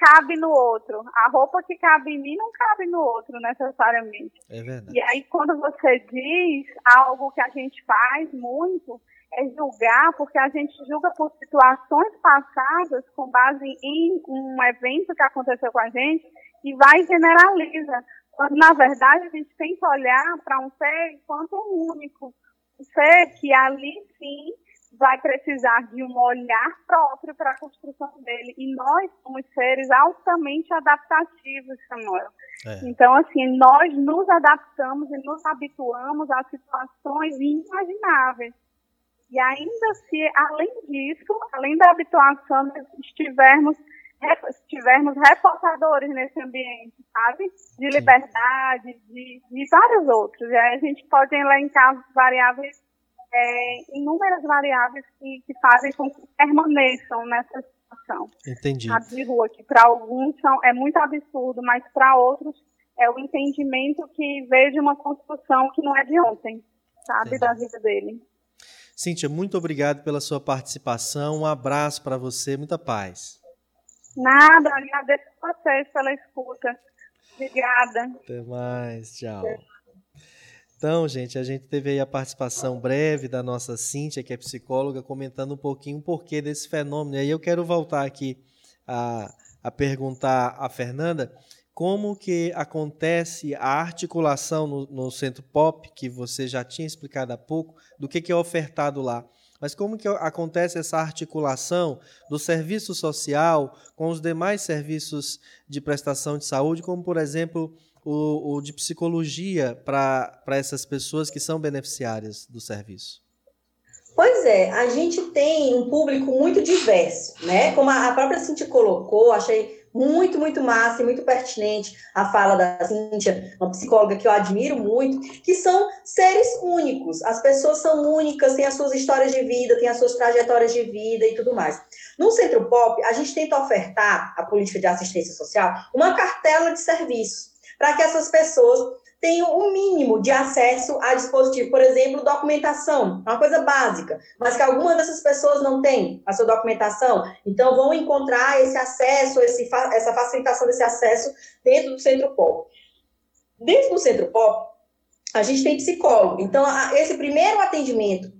cabe no outro. A roupa que cabe em mim não cabe no outro necessariamente. É verdade. E aí quando você diz algo que a gente faz muito, é julgar, porque a gente julga por situações passadas com base em um evento que aconteceu com a gente e vai e generaliza. Quando, na verdade, a gente tem que olhar para um ser enquanto um único. Um ser que ali sim vai precisar de um olhar próprio para a construção dele. E nós somos seres altamente adaptativos, Samuel. É. Então, assim, nós nos adaptamos e nos habituamos a situações inimagináveis. E ainda se, além disso, além da habituação, estivermos tivermos reforçadores nesse ambiente, sabe? De liberdade, de, de vários outros. E aí a gente pode elencar variáveis, é, inúmeras variáveis que, que fazem com que permaneçam nessa situação. Entendi. A de rua, que para alguns são, é muito absurdo, mas para outros é o entendimento que vejo uma construção que não é de ontem, sabe? Da vida dele. Cíntia, muito obrigado pela sua participação. Um abraço para você, muita paz. Nada, agradeço a vocês pela escuta. Obrigada. Até mais, tchau. Então, gente, a gente teve aí a participação breve da nossa Cíntia, que é psicóloga, comentando um pouquinho o porquê desse fenômeno. E aí eu quero voltar aqui a, a perguntar à Fernanda como que acontece a articulação no, no, centro pop, que você já tinha explicado há pouco, do que, que é ofertado lá. Mas como que acontece essa articulação do serviço social com os demais serviços de prestação de saúde, como, por exemplo, o, o de psicologia para essas pessoas que são beneficiárias do serviço? Pois é, a gente tem um público muito diverso, né? Como a própria Cintia colocou, achei muito, muito massa e muito pertinente a fala da Cíntia, uma psicóloga que eu admiro muito, que são seres únicos. As pessoas são únicas, têm as suas histórias de vida, têm as suas trajetórias de vida e tudo mais. No Centro Pop, a gente tenta ofertar, a política de assistência social, uma cartela de serviços para que essas pessoas tenham o um mínimo de acesso a dispositivo, por exemplo, documentação, uma coisa básica, mas que algumas dessas pessoas não têm a sua documentação, então vão encontrar esse acesso, esse, essa facilitação desse acesso dentro do Centro Pop. Dentro do Centro Pop, a gente tem psicólogo, então esse primeiro atendimento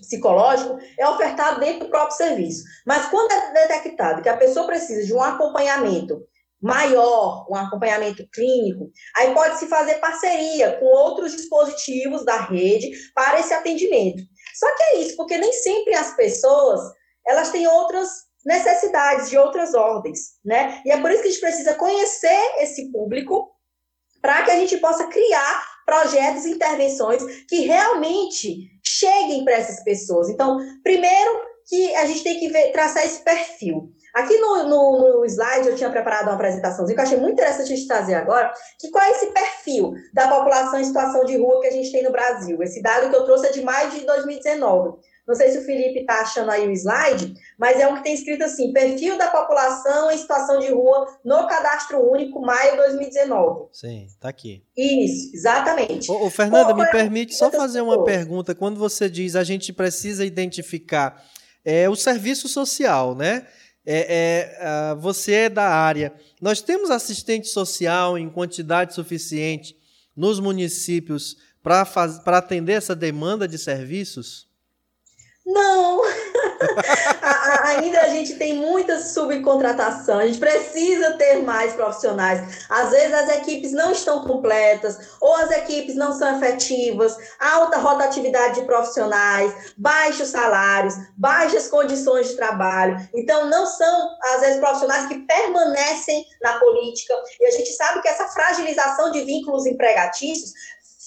psicológico é ofertado dentro do próprio serviço. Mas quando é detectado que a pessoa precisa de um acompanhamento maior, um acompanhamento clínico, aí pode-se fazer parceria com outros dispositivos da rede para esse atendimento. Só que é isso, porque nem sempre as pessoas, elas têm outras necessidades de outras ordens, né? E é por isso que a gente precisa conhecer esse público para que a gente possa criar projetos e intervenções que realmente cheguem para essas pessoas. Então, primeiro que a gente tem que ver, traçar esse perfil. Aqui no, no, no, slide eu tinha preparado uma apresentação que eu achei muito interessante a gente trazer agora, que qual é esse perfil da população em situação de rua que a gente tem no Brasil. Esse dado que eu trouxe é de maio de 2019. Não sei se o Felipe está achando aí o slide, mas é um que tem escrito assim: perfil da população em situação de rua no cadastro único, maio de 2019. Sim, está aqui. Isso, exatamente. Ô, ô Fernanda, me permite só fazer uma pergunta. Quando você diz a gente precisa identificar é, o serviço social, né? É, é, uh, você é da área. Nós temos assistente social em quantidade suficiente nos municípios para atender essa demanda de serviços? Não! Ainda a gente tem muita subcontratação, a gente precisa ter mais profissionais. Às vezes as equipes não estão completas, ou as equipes não são efetivas, alta rotatividade de profissionais, baixos salários, baixas condições de trabalho. Então, não são, às vezes, profissionais que permanecem na política. E a gente sabe que essa fragilização de vínculos empregatícios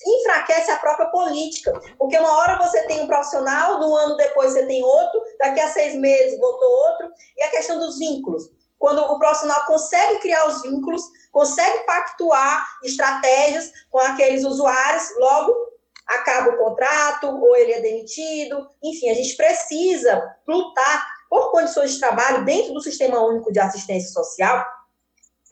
enfraquece a própria política. Porque uma hora você tem um profissional, no ano depois você tem outro, daqui a seis meses voltou outro, e a questão dos vínculos. Quando o profissional consegue criar os vínculos, consegue pactuar estratégias com aqueles usuários, logo acaba o contrato ou ele é demitido. Enfim, a gente precisa lutar por condições de trabalho dentro do Sistema Único de Assistência Social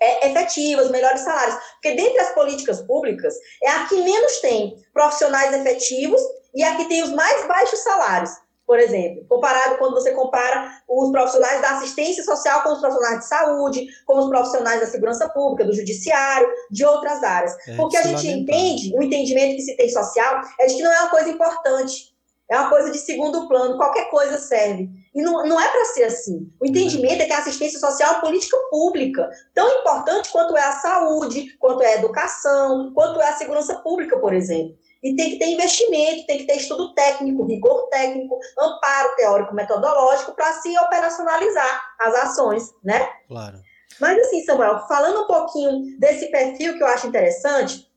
é, efetivas, melhores salários. Porque dentre as políticas públicas, é a que menos tem profissionais efetivos e a que tem os mais baixos salários. por exemplo, comparado quando você compara os profissionais da assistência social com os profissionais de saúde, com os profissionais da segurança pública, do judiciário, de outras áreas. É, Porque a gente entende, o entendimento que se tem social é de que não é uma coisa importante, é uma coisa de segundo plano, qualquer coisa serve. E não, não é para ser assim. O entendimento é que a assistência social é uma política pública, tão importante quanto é a saúde, quanto é a educação, quanto é a segurança pública, por exemplo. E tem que ter investimento, tem que ter estudo técnico, rigor técnico, amparo teórico metodológico para se operacionalizar as ações, né? Claro. Mas assim, Samuel, falando um pouquinho desse perfil que eu acho interessante,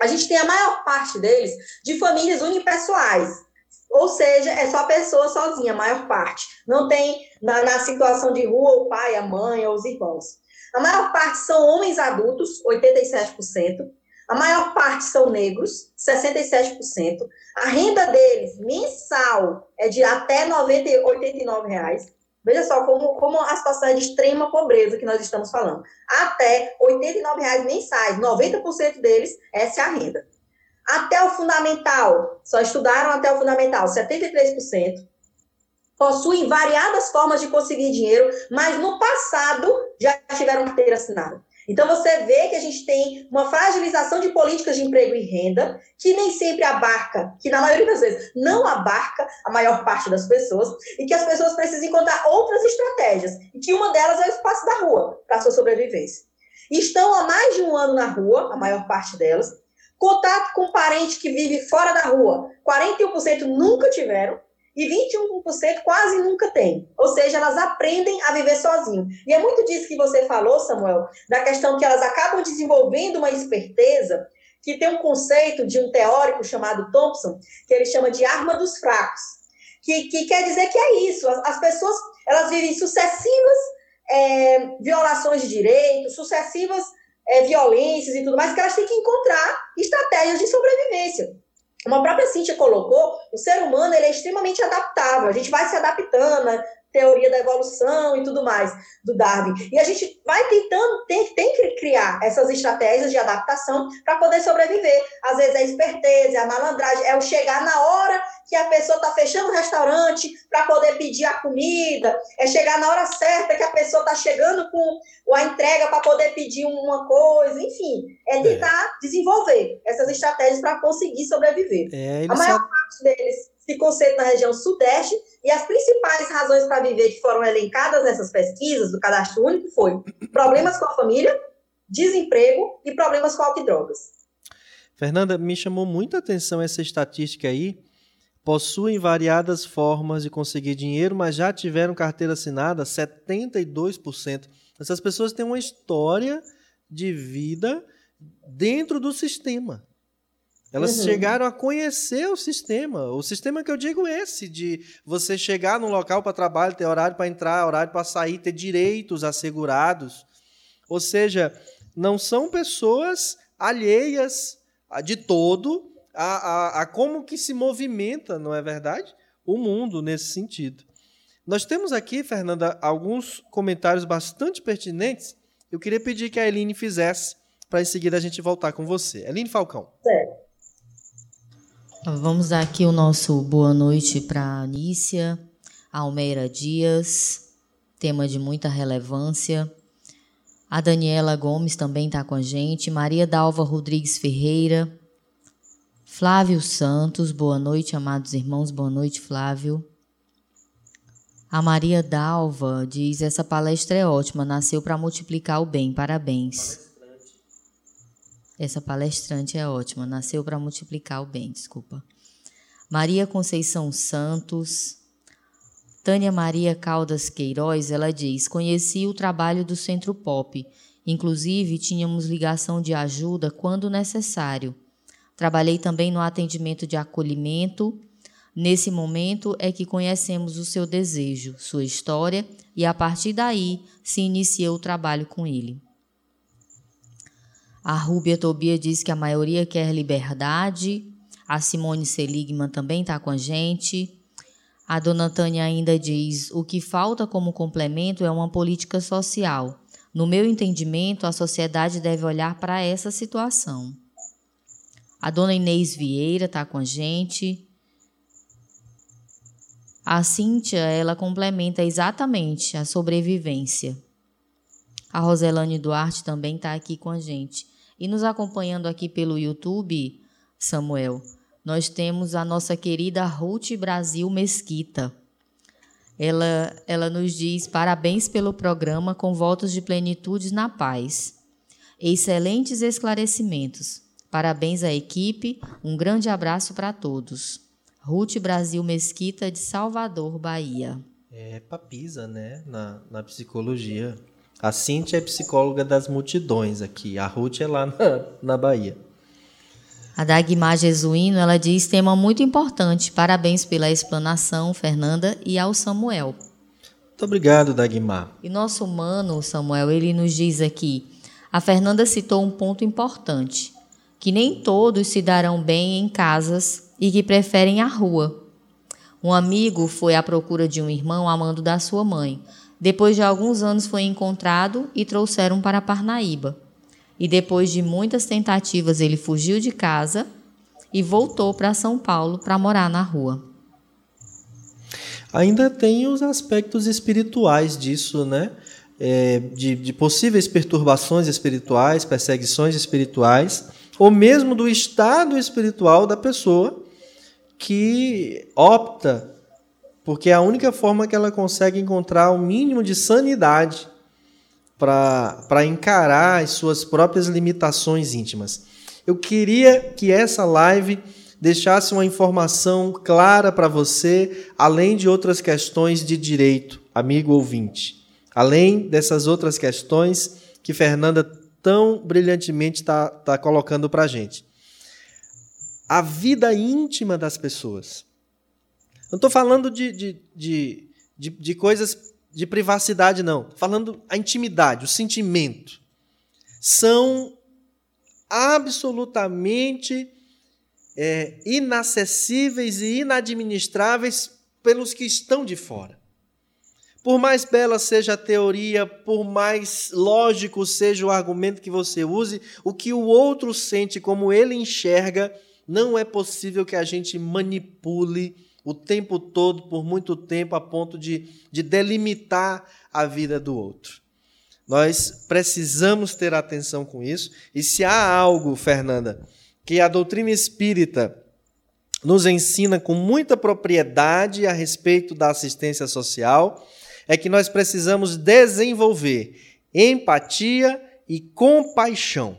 a gente tem a maior parte deles de famílias unipessoais. Ou seja, é só a pessoa sozinha, a maior parte. Não tem na, na situação de rua o pai, a mãe ou os irmãos. A maior parte são homens adultos, 87%. A maior parte são negros, 67%. A renda deles mensal é de até 90, 89 reais. Veja só como, como a situação é de extrema pobreza que nós estamos falando. Até 89 reais mensais, 90% deles, essa é a renda. Até o fundamental, só estudaram até o fundamental, 73%. Possuem variadas formas de conseguir dinheiro, mas no passado já tiveram carteira assinada. Então você vê que a gente tem uma fragilização de políticas de emprego e renda, que nem sempre abarca, que na maioria das vezes não abarca a maior parte das pessoas, e que as pessoas precisam encontrar outras estratégias, e que uma delas é o espaço da rua para sua sobrevivência. Estão há mais de um ano na rua, a maior parte delas, Contato com parente que vive fora da rua, 41% nunca tiveram e 21% quase nunca tem. Ou seja, elas aprendem a viver sozinho. E é muito disso que você falou, Samuel, da questão que elas acabam desenvolvendo uma esperteza que tem um conceito de um teórico chamado Thompson, que ele chama de arma dos fracos, que, que quer dizer que é isso, as, as pessoas elas vivem sucessivas é, violações de direitos, sucessivas é, violências e tudo mais, que elas têm que encontrar estratégias de sobrevivência. Como a própria Cíntia colocou, o ser humano ele é extremamente adaptável, a gente vai se adaptando, né? Teoria da evolução e tudo mais do Darwin. E a gente vai tentando, tem, tem que criar essas estratégias de adaptação para poder sobreviver. Às vezes é a esperteza, é a malandragem, é o chegar na hora que a pessoa está fechando o restaurante para poder pedir a comida, é chegar na hora certa que a pessoa está chegando com a entrega para poder pedir uma coisa, enfim, é, tentar é. desenvolver essas estratégias para conseguir sobreviver. É, a maior sabe... parte deles se concentra na região sudeste e as principais razões para viver que foram elencadas nessas pesquisas do cadastro único foi problemas com a família, desemprego e problemas com álcool e drogas. Fernanda, me chamou muita atenção essa estatística aí, possuem variadas formas de conseguir dinheiro, mas já tiveram carteira assinada 72%. Essas pessoas têm uma história de vida dentro do sistema. Elas uhum. chegaram a conhecer o sistema. O sistema que eu digo é esse, de você chegar num local para trabalho, ter horário para entrar, horário para sair, ter direitos assegurados. Ou seja, não são pessoas alheias de todo a, a, a como que se movimenta, não é verdade? O mundo nesse sentido. Nós temos aqui, Fernanda, alguns comentários bastante pertinentes. Eu queria pedir que a Eline fizesse, para em seguida a gente voltar com você. Eline Falcão. Certo. Vamos dar aqui o nosso boa noite para a Anícia, Almeira Dias, tema de muita relevância. A Daniela Gomes também está com a gente, Maria Dalva Rodrigues Ferreira, Flávio Santos, boa noite, amados irmãos, boa noite, Flávio. A Maria Dalva diz: essa palestra é ótima, nasceu para multiplicar o bem, parabéns. Essa palestrante é ótima, nasceu para multiplicar o bem, desculpa. Maria Conceição Santos. Tânia Maria Caldas Queiroz, ela diz: Conheci o trabalho do Centro Pop. Inclusive, tínhamos ligação de ajuda quando necessário. Trabalhei também no atendimento de acolhimento. Nesse momento é que conhecemos o seu desejo, sua história e a partir daí se iniciou o trabalho com ele. A Rúbia Tobia diz que a maioria quer liberdade. A Simone Seligman também está com a gente. A dona Tânia ainda diz: o que falta como complemento é uma política social. No meu entendimento, a sociedade deve olhar para essa situação. A dona Inês Vieira está com a gente. A Cíntia, ela complementa exatamente a sobrevivência. A Roselane Duarte também está aqui com a gente. E nos acompanhando aqui pelo YouTube, Samuel, nós temos a nossa querida Ruth Brasil Mesquita. Ela, ela nos diz parabéns pelo programa com votos de plenitude na paz. Excelentes esclarecimentos. Parabéns à equipe. Um grande abraço para todos. Ruth Brasil Mesquita, de Salvador, Bahia. É papisa, né? Na, na psicologia. A Cintia é psicóloga das multidões aqui. A Ruth é lá na, na Bahia. A Dagmar Jesuíno, ela diz tema muito importante. Parabéns pela explanação, Fernanda, e ao Samuel. Muito obrigado, Dagmar. E nosso humano, Samuel, ele nos diz aqui: a Fernanda citou um ponto importante, que nem todos se darão bem em casas e que preferem a rua. Um amigo foi à procura de um irmão amando da sua mãe. Depois de alguns anos foi encontrado e trouxeram para Parnaíba. E depois de muitas tentativas, ele fugiu de casa e voltou para São Paulo para morar na rua. Ainda tem os aspectos espirituais disso, né? É, de, de possíveis perturbações espirituais, perseguições espirituais, ou mesmo do estado espiritual da pessoa que opta porque é a única forma que ela consegue encontrar o mínimo de sanidade para encarar as suas próprias limitações íntimas. Eu queria que essa live deixasse uma informação clara para você, além de outras questões de direito, amigo ouvinte. Além dessas outras questões que Fernanda tão brilhantemente está tá colocando para a gente. A vida íntima das pessoas. Não estou falando de, de, de, de, de coisas de privacidade, não. Estou falando a intimidade, o sentimento. São absolutamente é, inacessíveis e inadministráveis pelos que estão de fora. Por mais bela seja a teoria, por mais lógico seja o argumento que você use, o que o outro sente como ele enxerga, não é possível que a gente manipule o tempo todo, por muito tempo, a ponto de, de delimitar a vida do outro. Nós precisamos ter atenção com isso, e se há algo, Fernanda, que a doutrina espírita nos ensina com muita propriedade a respeito da assistência social, é que nós precisamos desenvolver empatia e compaixão.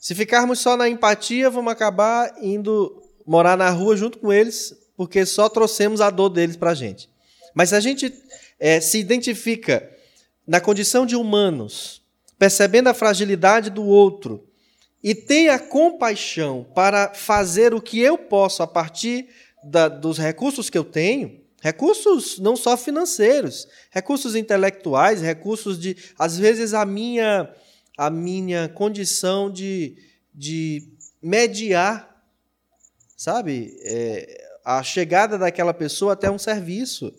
Se ficarmos só na empatia, vamos acabar indo morar na rua junto com eles, porque só trouxemos a dor deles para a gente. Mas se a gente é, se identifica na condição de humanos, percebendo a fragilidade do outro, e tem a compaixão para fazer o que eu posso a partir da, dos recursos que eu tenho, recursos não só financeiros, recursos intelectuais, recursos de, às vezes, a minha, a minha condição de, de mediar sabe? É, a chegada daquela pessoa até um serviço.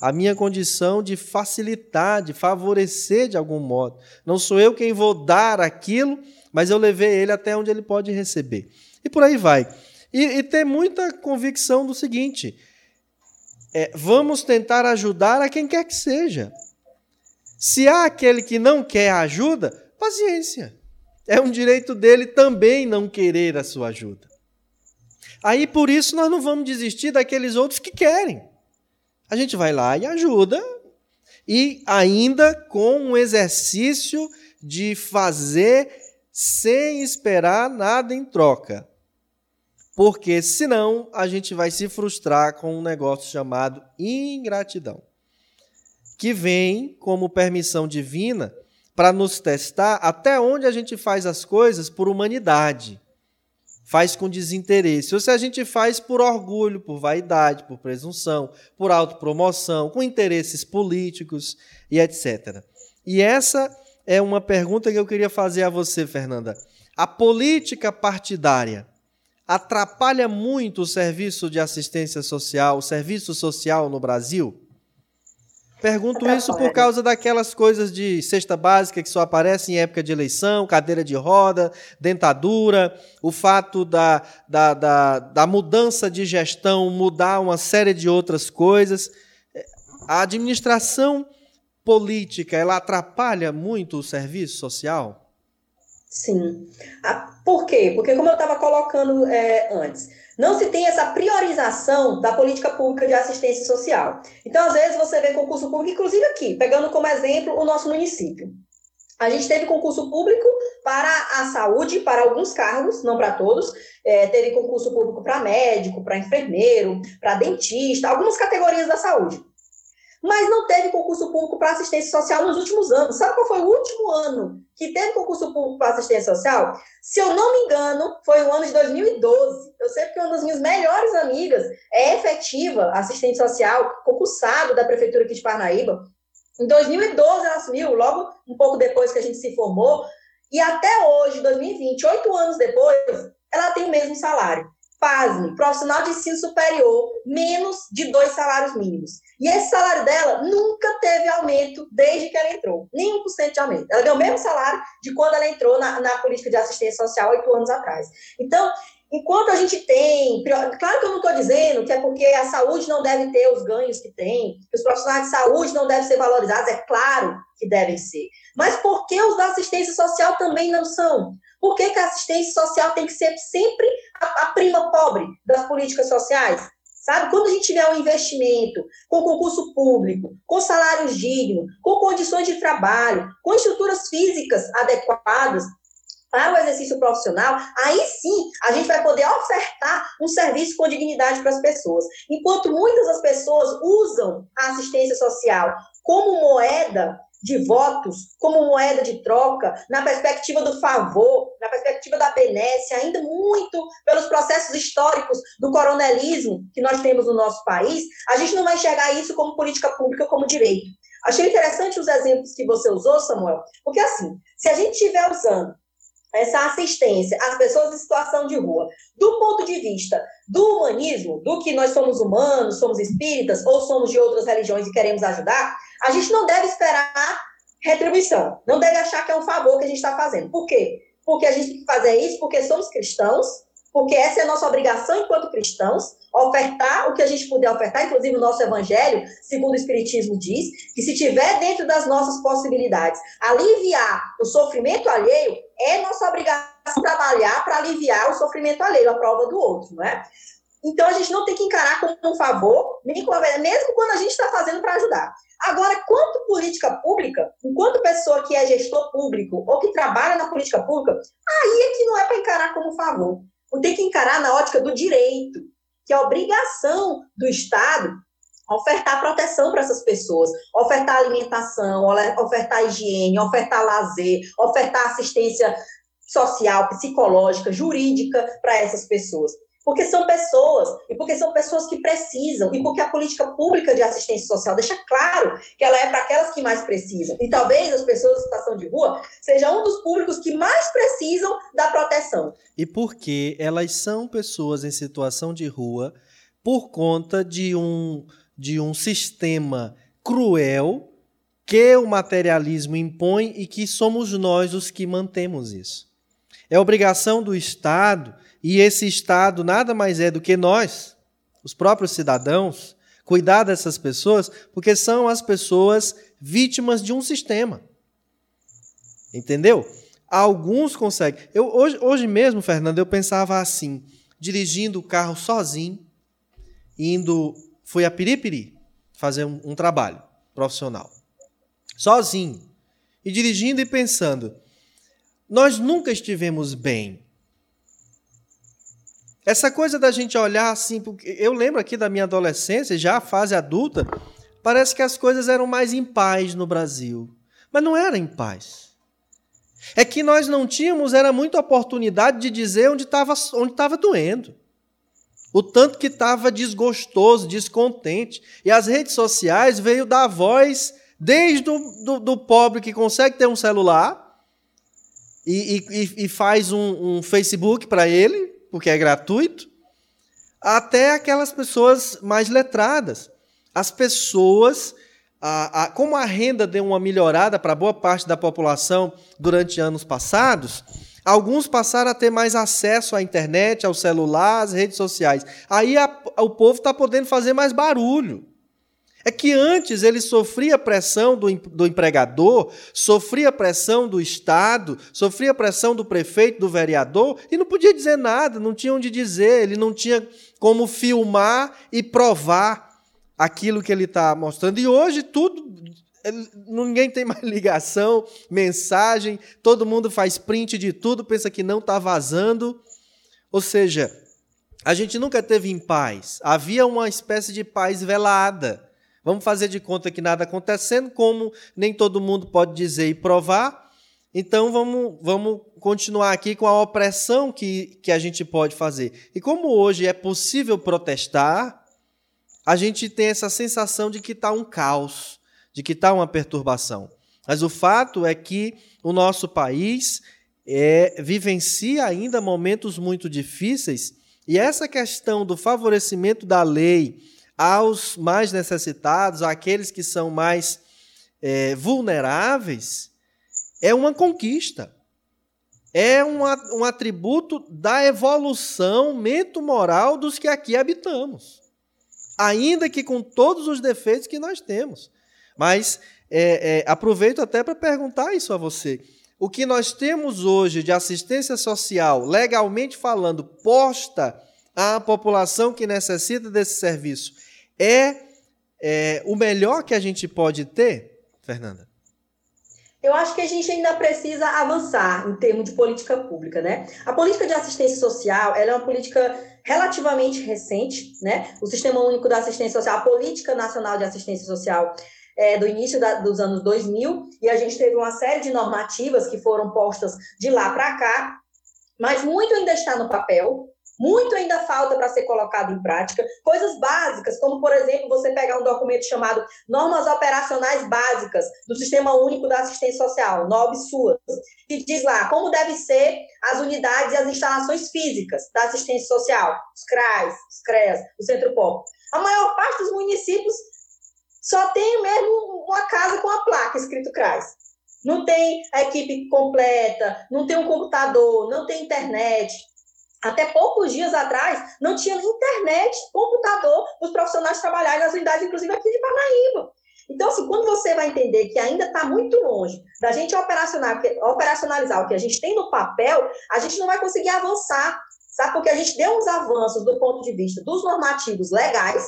A minha condição de facilitar, de favorecer de algum modo. Não sou eu quem vou dar aquilo, mas eu levei ele até onde ele pode receber. E por aí vai. E, e ter muita convicção do seguinte: é, vamos tentar ajudar a quem quer que seja. Se há aquele que não quer ajuda, paciência. É um direito dele também não querer a sua ajuda. Aí por isso nós não vamos desistir daqueles outros que querem. A gente vai lá e ajuda, e ainda com um exercício de fazer sem esperar nada em troca. Porque senão a gente vai se frustrar com um negócio chamado ingratidão, que vem como permissão divina para nos testar até onde a gente faz as coisas por humanidade faz com desinteresse, ou se a gente faz por orgulho, por vaidade, por presunção, por autopromoção, com interesses políticos e etc. E essa é uma pergunta que eu queria fazer a você, Fernanda. A política partidária atrapalha muito o serviço de assistência social, o serviço social no Brasil? Pergunto isso por causa daquelas coisas de cesta básica que só aparecem em época de eleição, cadeira de roda, dentadura, o fato da, da, da, da mudança de gestão mudar uma série de outras coisas. A administração política, ela atrapalha muito o serviço social? Sim. Ah, por quê? Porque, como eu estava colocando é, antes, não se tem essa priorização da política pública de assistência social. Então, às vezes, você vê concurso público, inclusive aqui, pegando como exemplo o nosso município. A gente teve concurso público para a saúde, para alguns cargos, não para todos. É, teve concurso público para médico, para enfermeiro, para dentista, algumas categorias da saúde mas não teve concurso público para assistência social nos últimos anos. Sabe qual foi o último ano que teve concurso público para assistência social? Se eu não me engano, foi o ano de 2012. Eu sei que uma das minhas melhores amigas é efetiva assistente social, concursado da prefeitura aqui de Parnaíba. Em 2012 ela assumiu, logo um pouco depois que a gente se formou, e até hoje, 2020, oito anos depois, ela tem o mesmo salário pasme, profissional de ensino superior, menos de dois salários mínimos. E esse salário dela nunca teve aumento desde que ela entrou, nem 1% de aumento. Ela ganhou o mesmo salário de quando ela entrou na, na política de assistência social oito anos atrás. Então, enquanto a gente tem. Claro que eu não estou dizendo que é porque a saúde não deve ter os ganhos que tem, que os profissionais de saúde não devem ser valorizados, é claro que devem ser. Mas por que os da assistência social também não são? Por que, que a assistência social tem que ser sempre a, a prima pobre das políticas sociais? Sabe? Quando a gente tiver um investimento com concurso público, com salários dignos, com condições de trabalho, com estruturas físicas adequadas para o exercício profissional, aí sim a gente vai poder ofertar um serviço com dignidade para as pessoas. Enquanto muitas das pessoas usam a assistência social como moeda de votos como moeda de troca, na perspectiva do favor, perspectiva da benesse, ainda muito pelos processos históricos do coronelismo que nós temos no nosso país, a gente não vai enxergar isso como política pública, como direito. Achei interessante os exemplos que você usou, Samuel, porque assim, se a gente estiver usando essa assistência às pessoas em situação de rua, do ponto de vista do humanismo, do que nós somos humanos, somos espíritas ou somos de outras religiões e queremos ajudar, a gente não deve esperar retribuição, não deve achar que é um favor que a gente está fazendo. Por quê? Porque a gente tem que fazer isso porque somos cristãos, porque essa é a nossa obrigação enquanto cristãos, ofertar o que a gente puder ofertar, inclusive o nosso evangelho, segundo o Espiritismo diz, que se tiver dentro das nossas possibilidades, aliviar o sofrimento alheio, é nossa obrigação trabalhar para aliviar o sofrimento alheio, a prova do outro, não é? Então a gente não tem que encarar como um favor, nem como, mesmo quando a gente está fazendo para ajudar. Agora, quanto política pública, enquanto pessoa que é gestor público ou que trabalha na política pública, aí é que não é para encarar como favor. Tem que encarar na ótica do direito, que é a obrigação do Estado ofertar proteção para essas pessoas, ofertar alimentação, ofertar higiene, ofertar lazer, ofertar assistência social, psicológica, jurídica para essas pessoas. Porque são pessoas, e porque são pessoas que precisam, e porque a política pública de assistência social deixa claro que ela é para aquelas que mais precisam. E talvez as pessoas em situação de rua sejam um dos públicos que mais precisam da proteção. E porque elas são pessoas em situação de rua por conta de um, de um sistema cruel que o materialismo impõe e que somos nós os que mantemos isso. É obrigação do Estado e esse Estado nada mais é do que nós, os próprios cidadãos, cuidar dessas pessoas, porque são as pessoas vítimas de um sistema. Entendeu? Alguns conseguem. Eu, hoje, hoje mesmo, Fernando, eu pensava assim, dirigindo o carro sozinho, indo. Fui a Piripiri fazer um, um trabalho profissional. Sozinho. E dirigindo e pensando. Nós nunca estivemos bem essa coisa da gente olhar assim, porque eu lembro aqui da minha adolescência, já a fase adulta, parece que as coisas eram mais em paz no Brasil. Mas não era em paz. É que nós não tínhamos, era muita oportunidade de dizer onde estava onde doendo. O tanto que estava desgostoso, descontente. E as redes sociais veio dar voz desde o do, do pobre que consegue ter um celular e, e, e faz um, um Facebook para ele, porque é gratuito, até aquelas pessoas mais letradas. As pessoas a, a, como a renda deu uma melhorada para boa parte da população durante anos passados, alguns passaram a ter mais acesso à internet, ao celular, às redes sociais. Aí a, o povo está podendo fazer mais barulho. É que antes ele sofria pressão do, do empregador, sofria pressão do Estado, sofria pressão do prefeito, do vereador, e não podia dizer nada, não tinha onde dizer, ele não tinha como filmar e provar aquilo que ele está mostrando. E hoje tudo. Ninguém tem mais ligação, mensagem, todo mundo faz print de tudo, pensa que não está vazando. Ou seja, a gente nunca teve em paz. Havia uma espécie de paz velada. Vamos fazer de conta que nada acontecendo, como nem todo mundo pode dizer e provar. Então vamos, vamos continuar aqui com a opressão que, que a gente pode fazer. E como hoje é possível protestar, a gente tem essa sensação de que está um caos, de que está uma perturbação. Mas o fato é que o nosso país é, vivencia ainda momentos muito difíceis e essa questão do favorecimento da lei aos mais necessitados, àqueles que são mais é, vulneráveis, é uma conquista. É um, um atributo da evolução mento-moral dos que aqui habitamos ainda que com todos os defeitos que nós temos. Mas é, é, aproveito até para perguntar isso a você. O que nós temos hoje de assistência social, legalmente falando, posta à população que necessita desse serviço, é, é o melhor que a gente pode ter, Fernanda? Eu acho que a gente ainda precisa avançar em termos de política pública, né? A política de assistência social, ela é uma política relativamente recente, né? O Sistema Único da Assistência Social, a Política Nacional de Assistência Social é, do início da, dos anos 2000, e a gente teve uma série de normativas que foram postas de lá para cá, mas muito ainda está no papel, muito ainda falta para ser colocado em prática. Coisas básicas, como, por exemplo, você pegar um documento chamado Normas Operacionais Básicas do Sistema Único da Assistência Social, NOB-SUAS, que diz lá como devem ser as unidades e as instalações físicas da assistência social, os CRAs, os CREAS, o Centro Pop. A maior parte dos municípios só tem mesmo uma casa com a placa escrito CRAS. Não tem a equipe completa, não tem um computador, não tem internet, até poucos dias atrás, não tinha internet, computador, os profissionais trabalharem nas unidades, inclusive aqui de Parnaíba. Então, assim, quando você vai entender que ainda está muito longe da gente operacionalizar o que a gente tem no papel, a gente não vai conseguir avançar, sabe? Porque a gente deu uns avanços do ponto de vista dos normativos legais,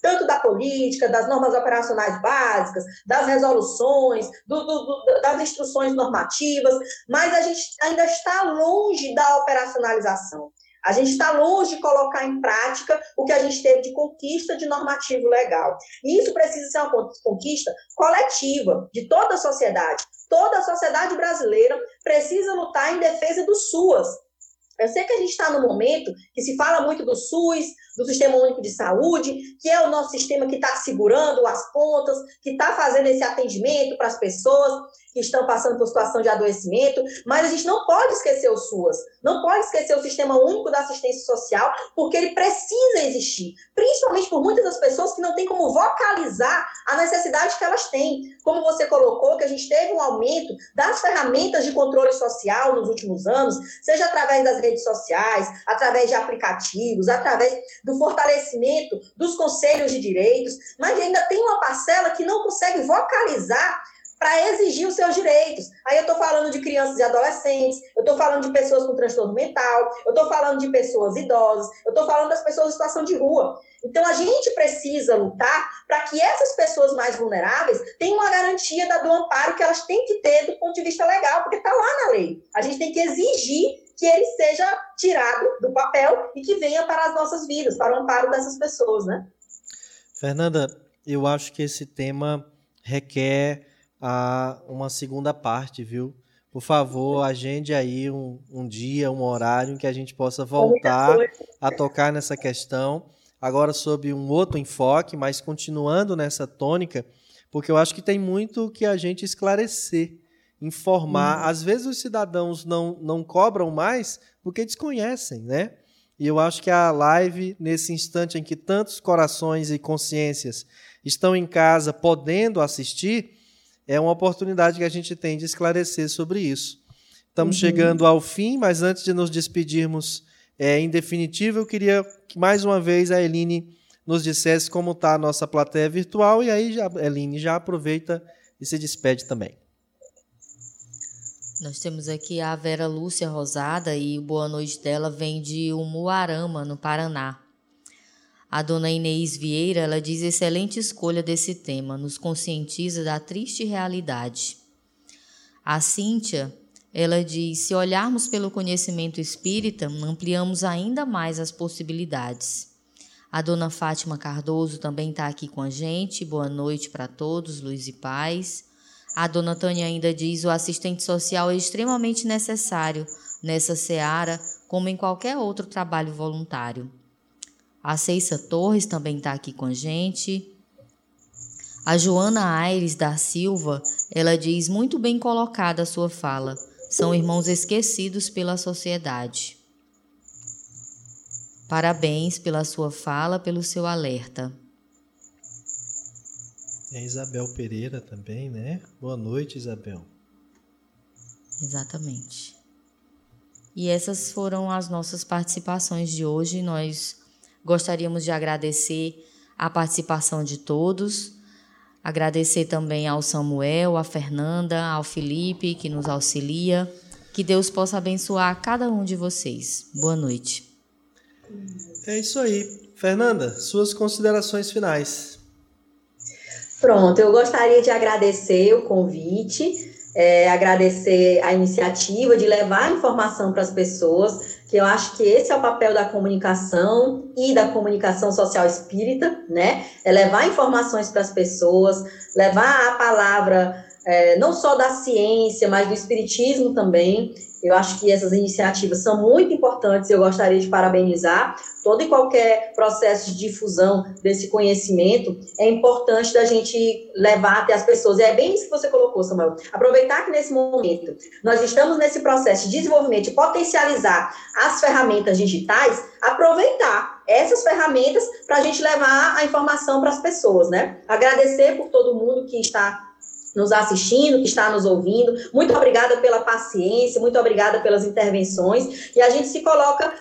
tanto da política, das normas operacionais básicas, das resoluções, do, do, do, das instruções normativas, mas a gente ainda está longe da operacionalização. A gente está longe de colocar em prática o que a gente teve de conquista de normativo legal. E isso precisa ser uma conquista coletiva de toda a sociedade. Toda a sociedade brasileira precisa lutar em defesa do SUAS, eu sei que a gente está no momento que se fala muito do SUS, do Sistema Único de Saúde, que é o nosso sistema que está segurando as pontas, que está fazendo esse atendimento para as pessoas que estão passando por situação de adoecimento, mas a gente não pode esquecer o SUAS, não pode esquecer o Sistema Único da Assistência Social, porque ele precisa existir, principalmente por muitas das pessoas que não têm como vocalizar a necessidade que elas têm. Como você colocou, que a gente teve um aumento das ferramentas de controle social nos últimos anos, seja através das redes sociais, através de aplicativos, através do fortalecimento dos conselhos de direitos, mas ainda tem uma parcela que não consegue vocalizar para exigir os seus direitos. Aí eu estou falando de crianças e adolescentes, eu estou falando de pessoas com transtorno mental, eu estou falando de pessoas idosas, eu estou falando das pessoas em situação de rua. Então a gente precisa lutar para que essas pessoas mais vulneráveis tenham uma garantia do amparo que elas têm que ter do ponto de vista legal, porque está lá na lei. A gente tem que exigir que ele seja tirado do papel e que venha para as nossas vidas, para o amparo dessas pessoas, né? Fernanda, eu acho que esse tema requer a uma segunda parte, viu? Por favor, agende aí um, um dia, um horário em que a gente possa voltar a tocar nessa questão, agora sob um outro enfoque, mas continuando nessa tônica, porque eu acho que tem muito que a gente esclarecer, informar. Hum. Às vezes os cidadãos não, não cobram mais porque desconhecem, né? E eu acho que a live, nesse instante em que tantos corações e consciências estão em casa podendo assistir, é uma oportunidade que a gente tem de esclarecer sobre isso. Estamos uhum. chegando ao fim, mas antes de nos despedirmos é, em definitivo, eu queria que mais uma vez a Eline nos dissesse como está a nossa plateia virtual e aí, já, Eline, já aproveita e se despede também. Nós temos aqui a Vera Lúcia Rosada e o boa noite dela vem de Umuarama, no Paraná. A dona Inês Vieira, ela diz excelente escolha desse tema, nos conscientiza da triste realidade. A Cíntia, ela diz: se olharmos pelo conhecimento espírita, ampliamos ainda mais as possibilidades. A dona Fátima Cardoso também está aqui com a gente. Boa noite para todos, luz e paz. A dona Tânia ainda diz: o assistente social é extremamente necessário nessa seara, como em qualquer outro trabalho voluntário. A Ceissa Torres também está aqui com a gente. A Joana Aires da Silva, ela diz muito bem colocada a sua fala. São irmãos esquecidos pela sociedade. Parabéns pela sua fala, pelo seu alerta. É Isabel Pereira também, né? Boa noite, Isabel. Exatamente. E essas foram as nossas participações de hoje. Nós gostaríamos de agradecer a participação de todos, agradecer também ao Samuel, à Fernanda, ao Felipe, que nos auxilia. Que Deus possa abençoar cada um de vocês. Boa noite. É isso aí. Fernanda, suas considerações finais. Pronto, eu gostaria de agradecer o convite, é, agradecer a iniciativa de levar a informação para as pessoas, que eu acho que esse é o papel da comunicação e da comunicação social espírita, né? É levar informações para as pessoas, levar a palavra é, não só da ciência, mas do espiritismo também. Eu acho que essas iniciativas são muito importantes eu gostaria de parabenizar todo e qualquer processo de difusão desse conhecimento. É importante da gente levar até as pessoas. E é bem isso que você colocou, Samuel. Aproveitar que nesse momento nós estamos nesse processo de desenvolvimento, de potencializar as ferramentas digitais, aproveitar essas ferramentas para a gente levar a informação para as pessoas, né? Agradecer por todo mundo que está nos assistindo, que está nos ouvindo. Muito obrigada pela paciência, muito obrigada pelas intervenções. E a gente se coloca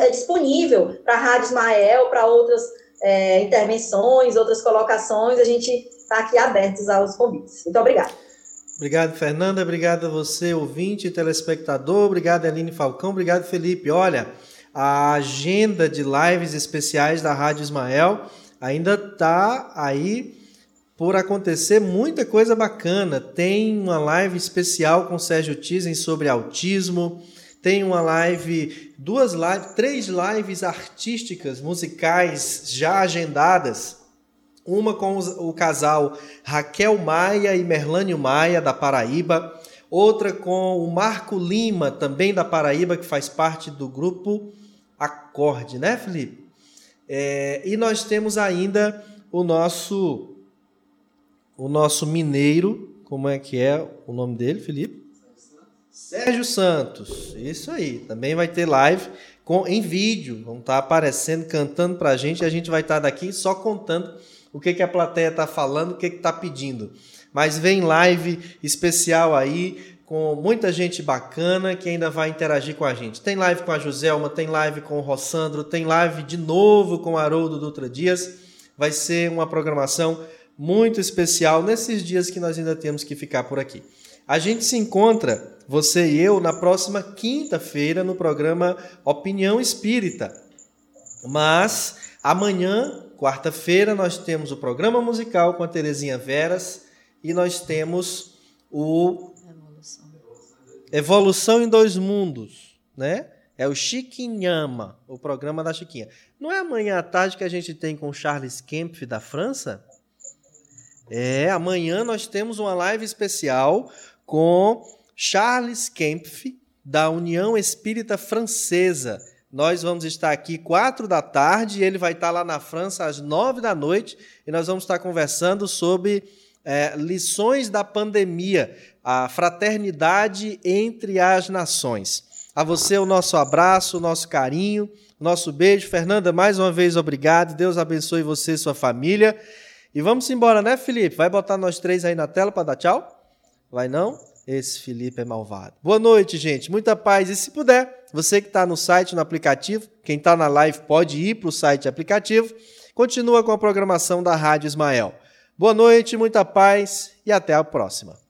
é disponível para a Rádio Ismael, para outras é, intervenções, outras colocações. A gente está aqui abertos aos convites. Muito obrigada. Obrigado, Fernanda. Obrigado a você, ouvinte telespectador. Obrigado, Aline Falcão. Obrigado, Felipe. Olha, a agenda de lives especiais da Rádio Ismael ainda está aí por acontecer muita coisa bacana. Tem uma live especial com Sérgio Tizen sobre autismo. Tem uma live, duas lives, três lives artísticas, musicais já agendadas. Uma com o casal Raquel Maia e Merlânio Maia, da Paraíba. Outra com o Marco Lima, também da Paraíba, que faz parte do grupo Acorde, né, Felipe? É, e nós temos ainda o nosso o nosso mineiro, como é que é o nome dele, Felipe? Sérgio Santos. Isso aí. Também vai ter live com em vídeo. Vão estar tá aparecendo, cantando para a gente. E a gente vai estar tá daqui só contando o que, que a plateia está falando, o que está pedindo. Mas vem live especial aí com muita gente bacana que ainda vai interagir com a gente. Tem live com a Joselma, tem live com o Rossandro, tem live de novo com o Haroldo Dutra Dias. Vai ser uma programação muito especial nesses dias que nós ainda temos que ficar por aqui. A gente se encontra, você e eu, na próxima quinta-feira no programa Opinião Espírita. Mas amanhã, quarta-feira, nós temos o programa musical com a Terezinha Veras e nós temos o Evolução, Evolução em Dois Mundos, né? É o Chiquinhama, o programa da Chiquinha. Não é amanhã à tarde que a gente tem com Charles Kempf da França? É, amanhã nós temos uma live especial com Charles Kempf, da União Espírita Francesa. Nós vamos estar aqui quatro da tarde ele vai estar lá na França às nove da noite e nós vamos estar conversando sobre é, lições da pandemia, a fraternidade entre as nações. A você o nosso abraço, o nosso carinho, Nosso beijo. Fernanda, mais uma vez, obrigado. Deus abençoe você e sua família. E vamos embora, né, Felipe? Vai botar nós três aí na tela para dar tchau? Vai não? Esse Felipe é malvado. Boa noite, gente. Muita paz. E se puder, você que está no site, no aplicativo, quem está na live pode ir para o site aplicativo. Continua com a programação da Rádio Ismael. Boa noite, muita paz e até a próxima.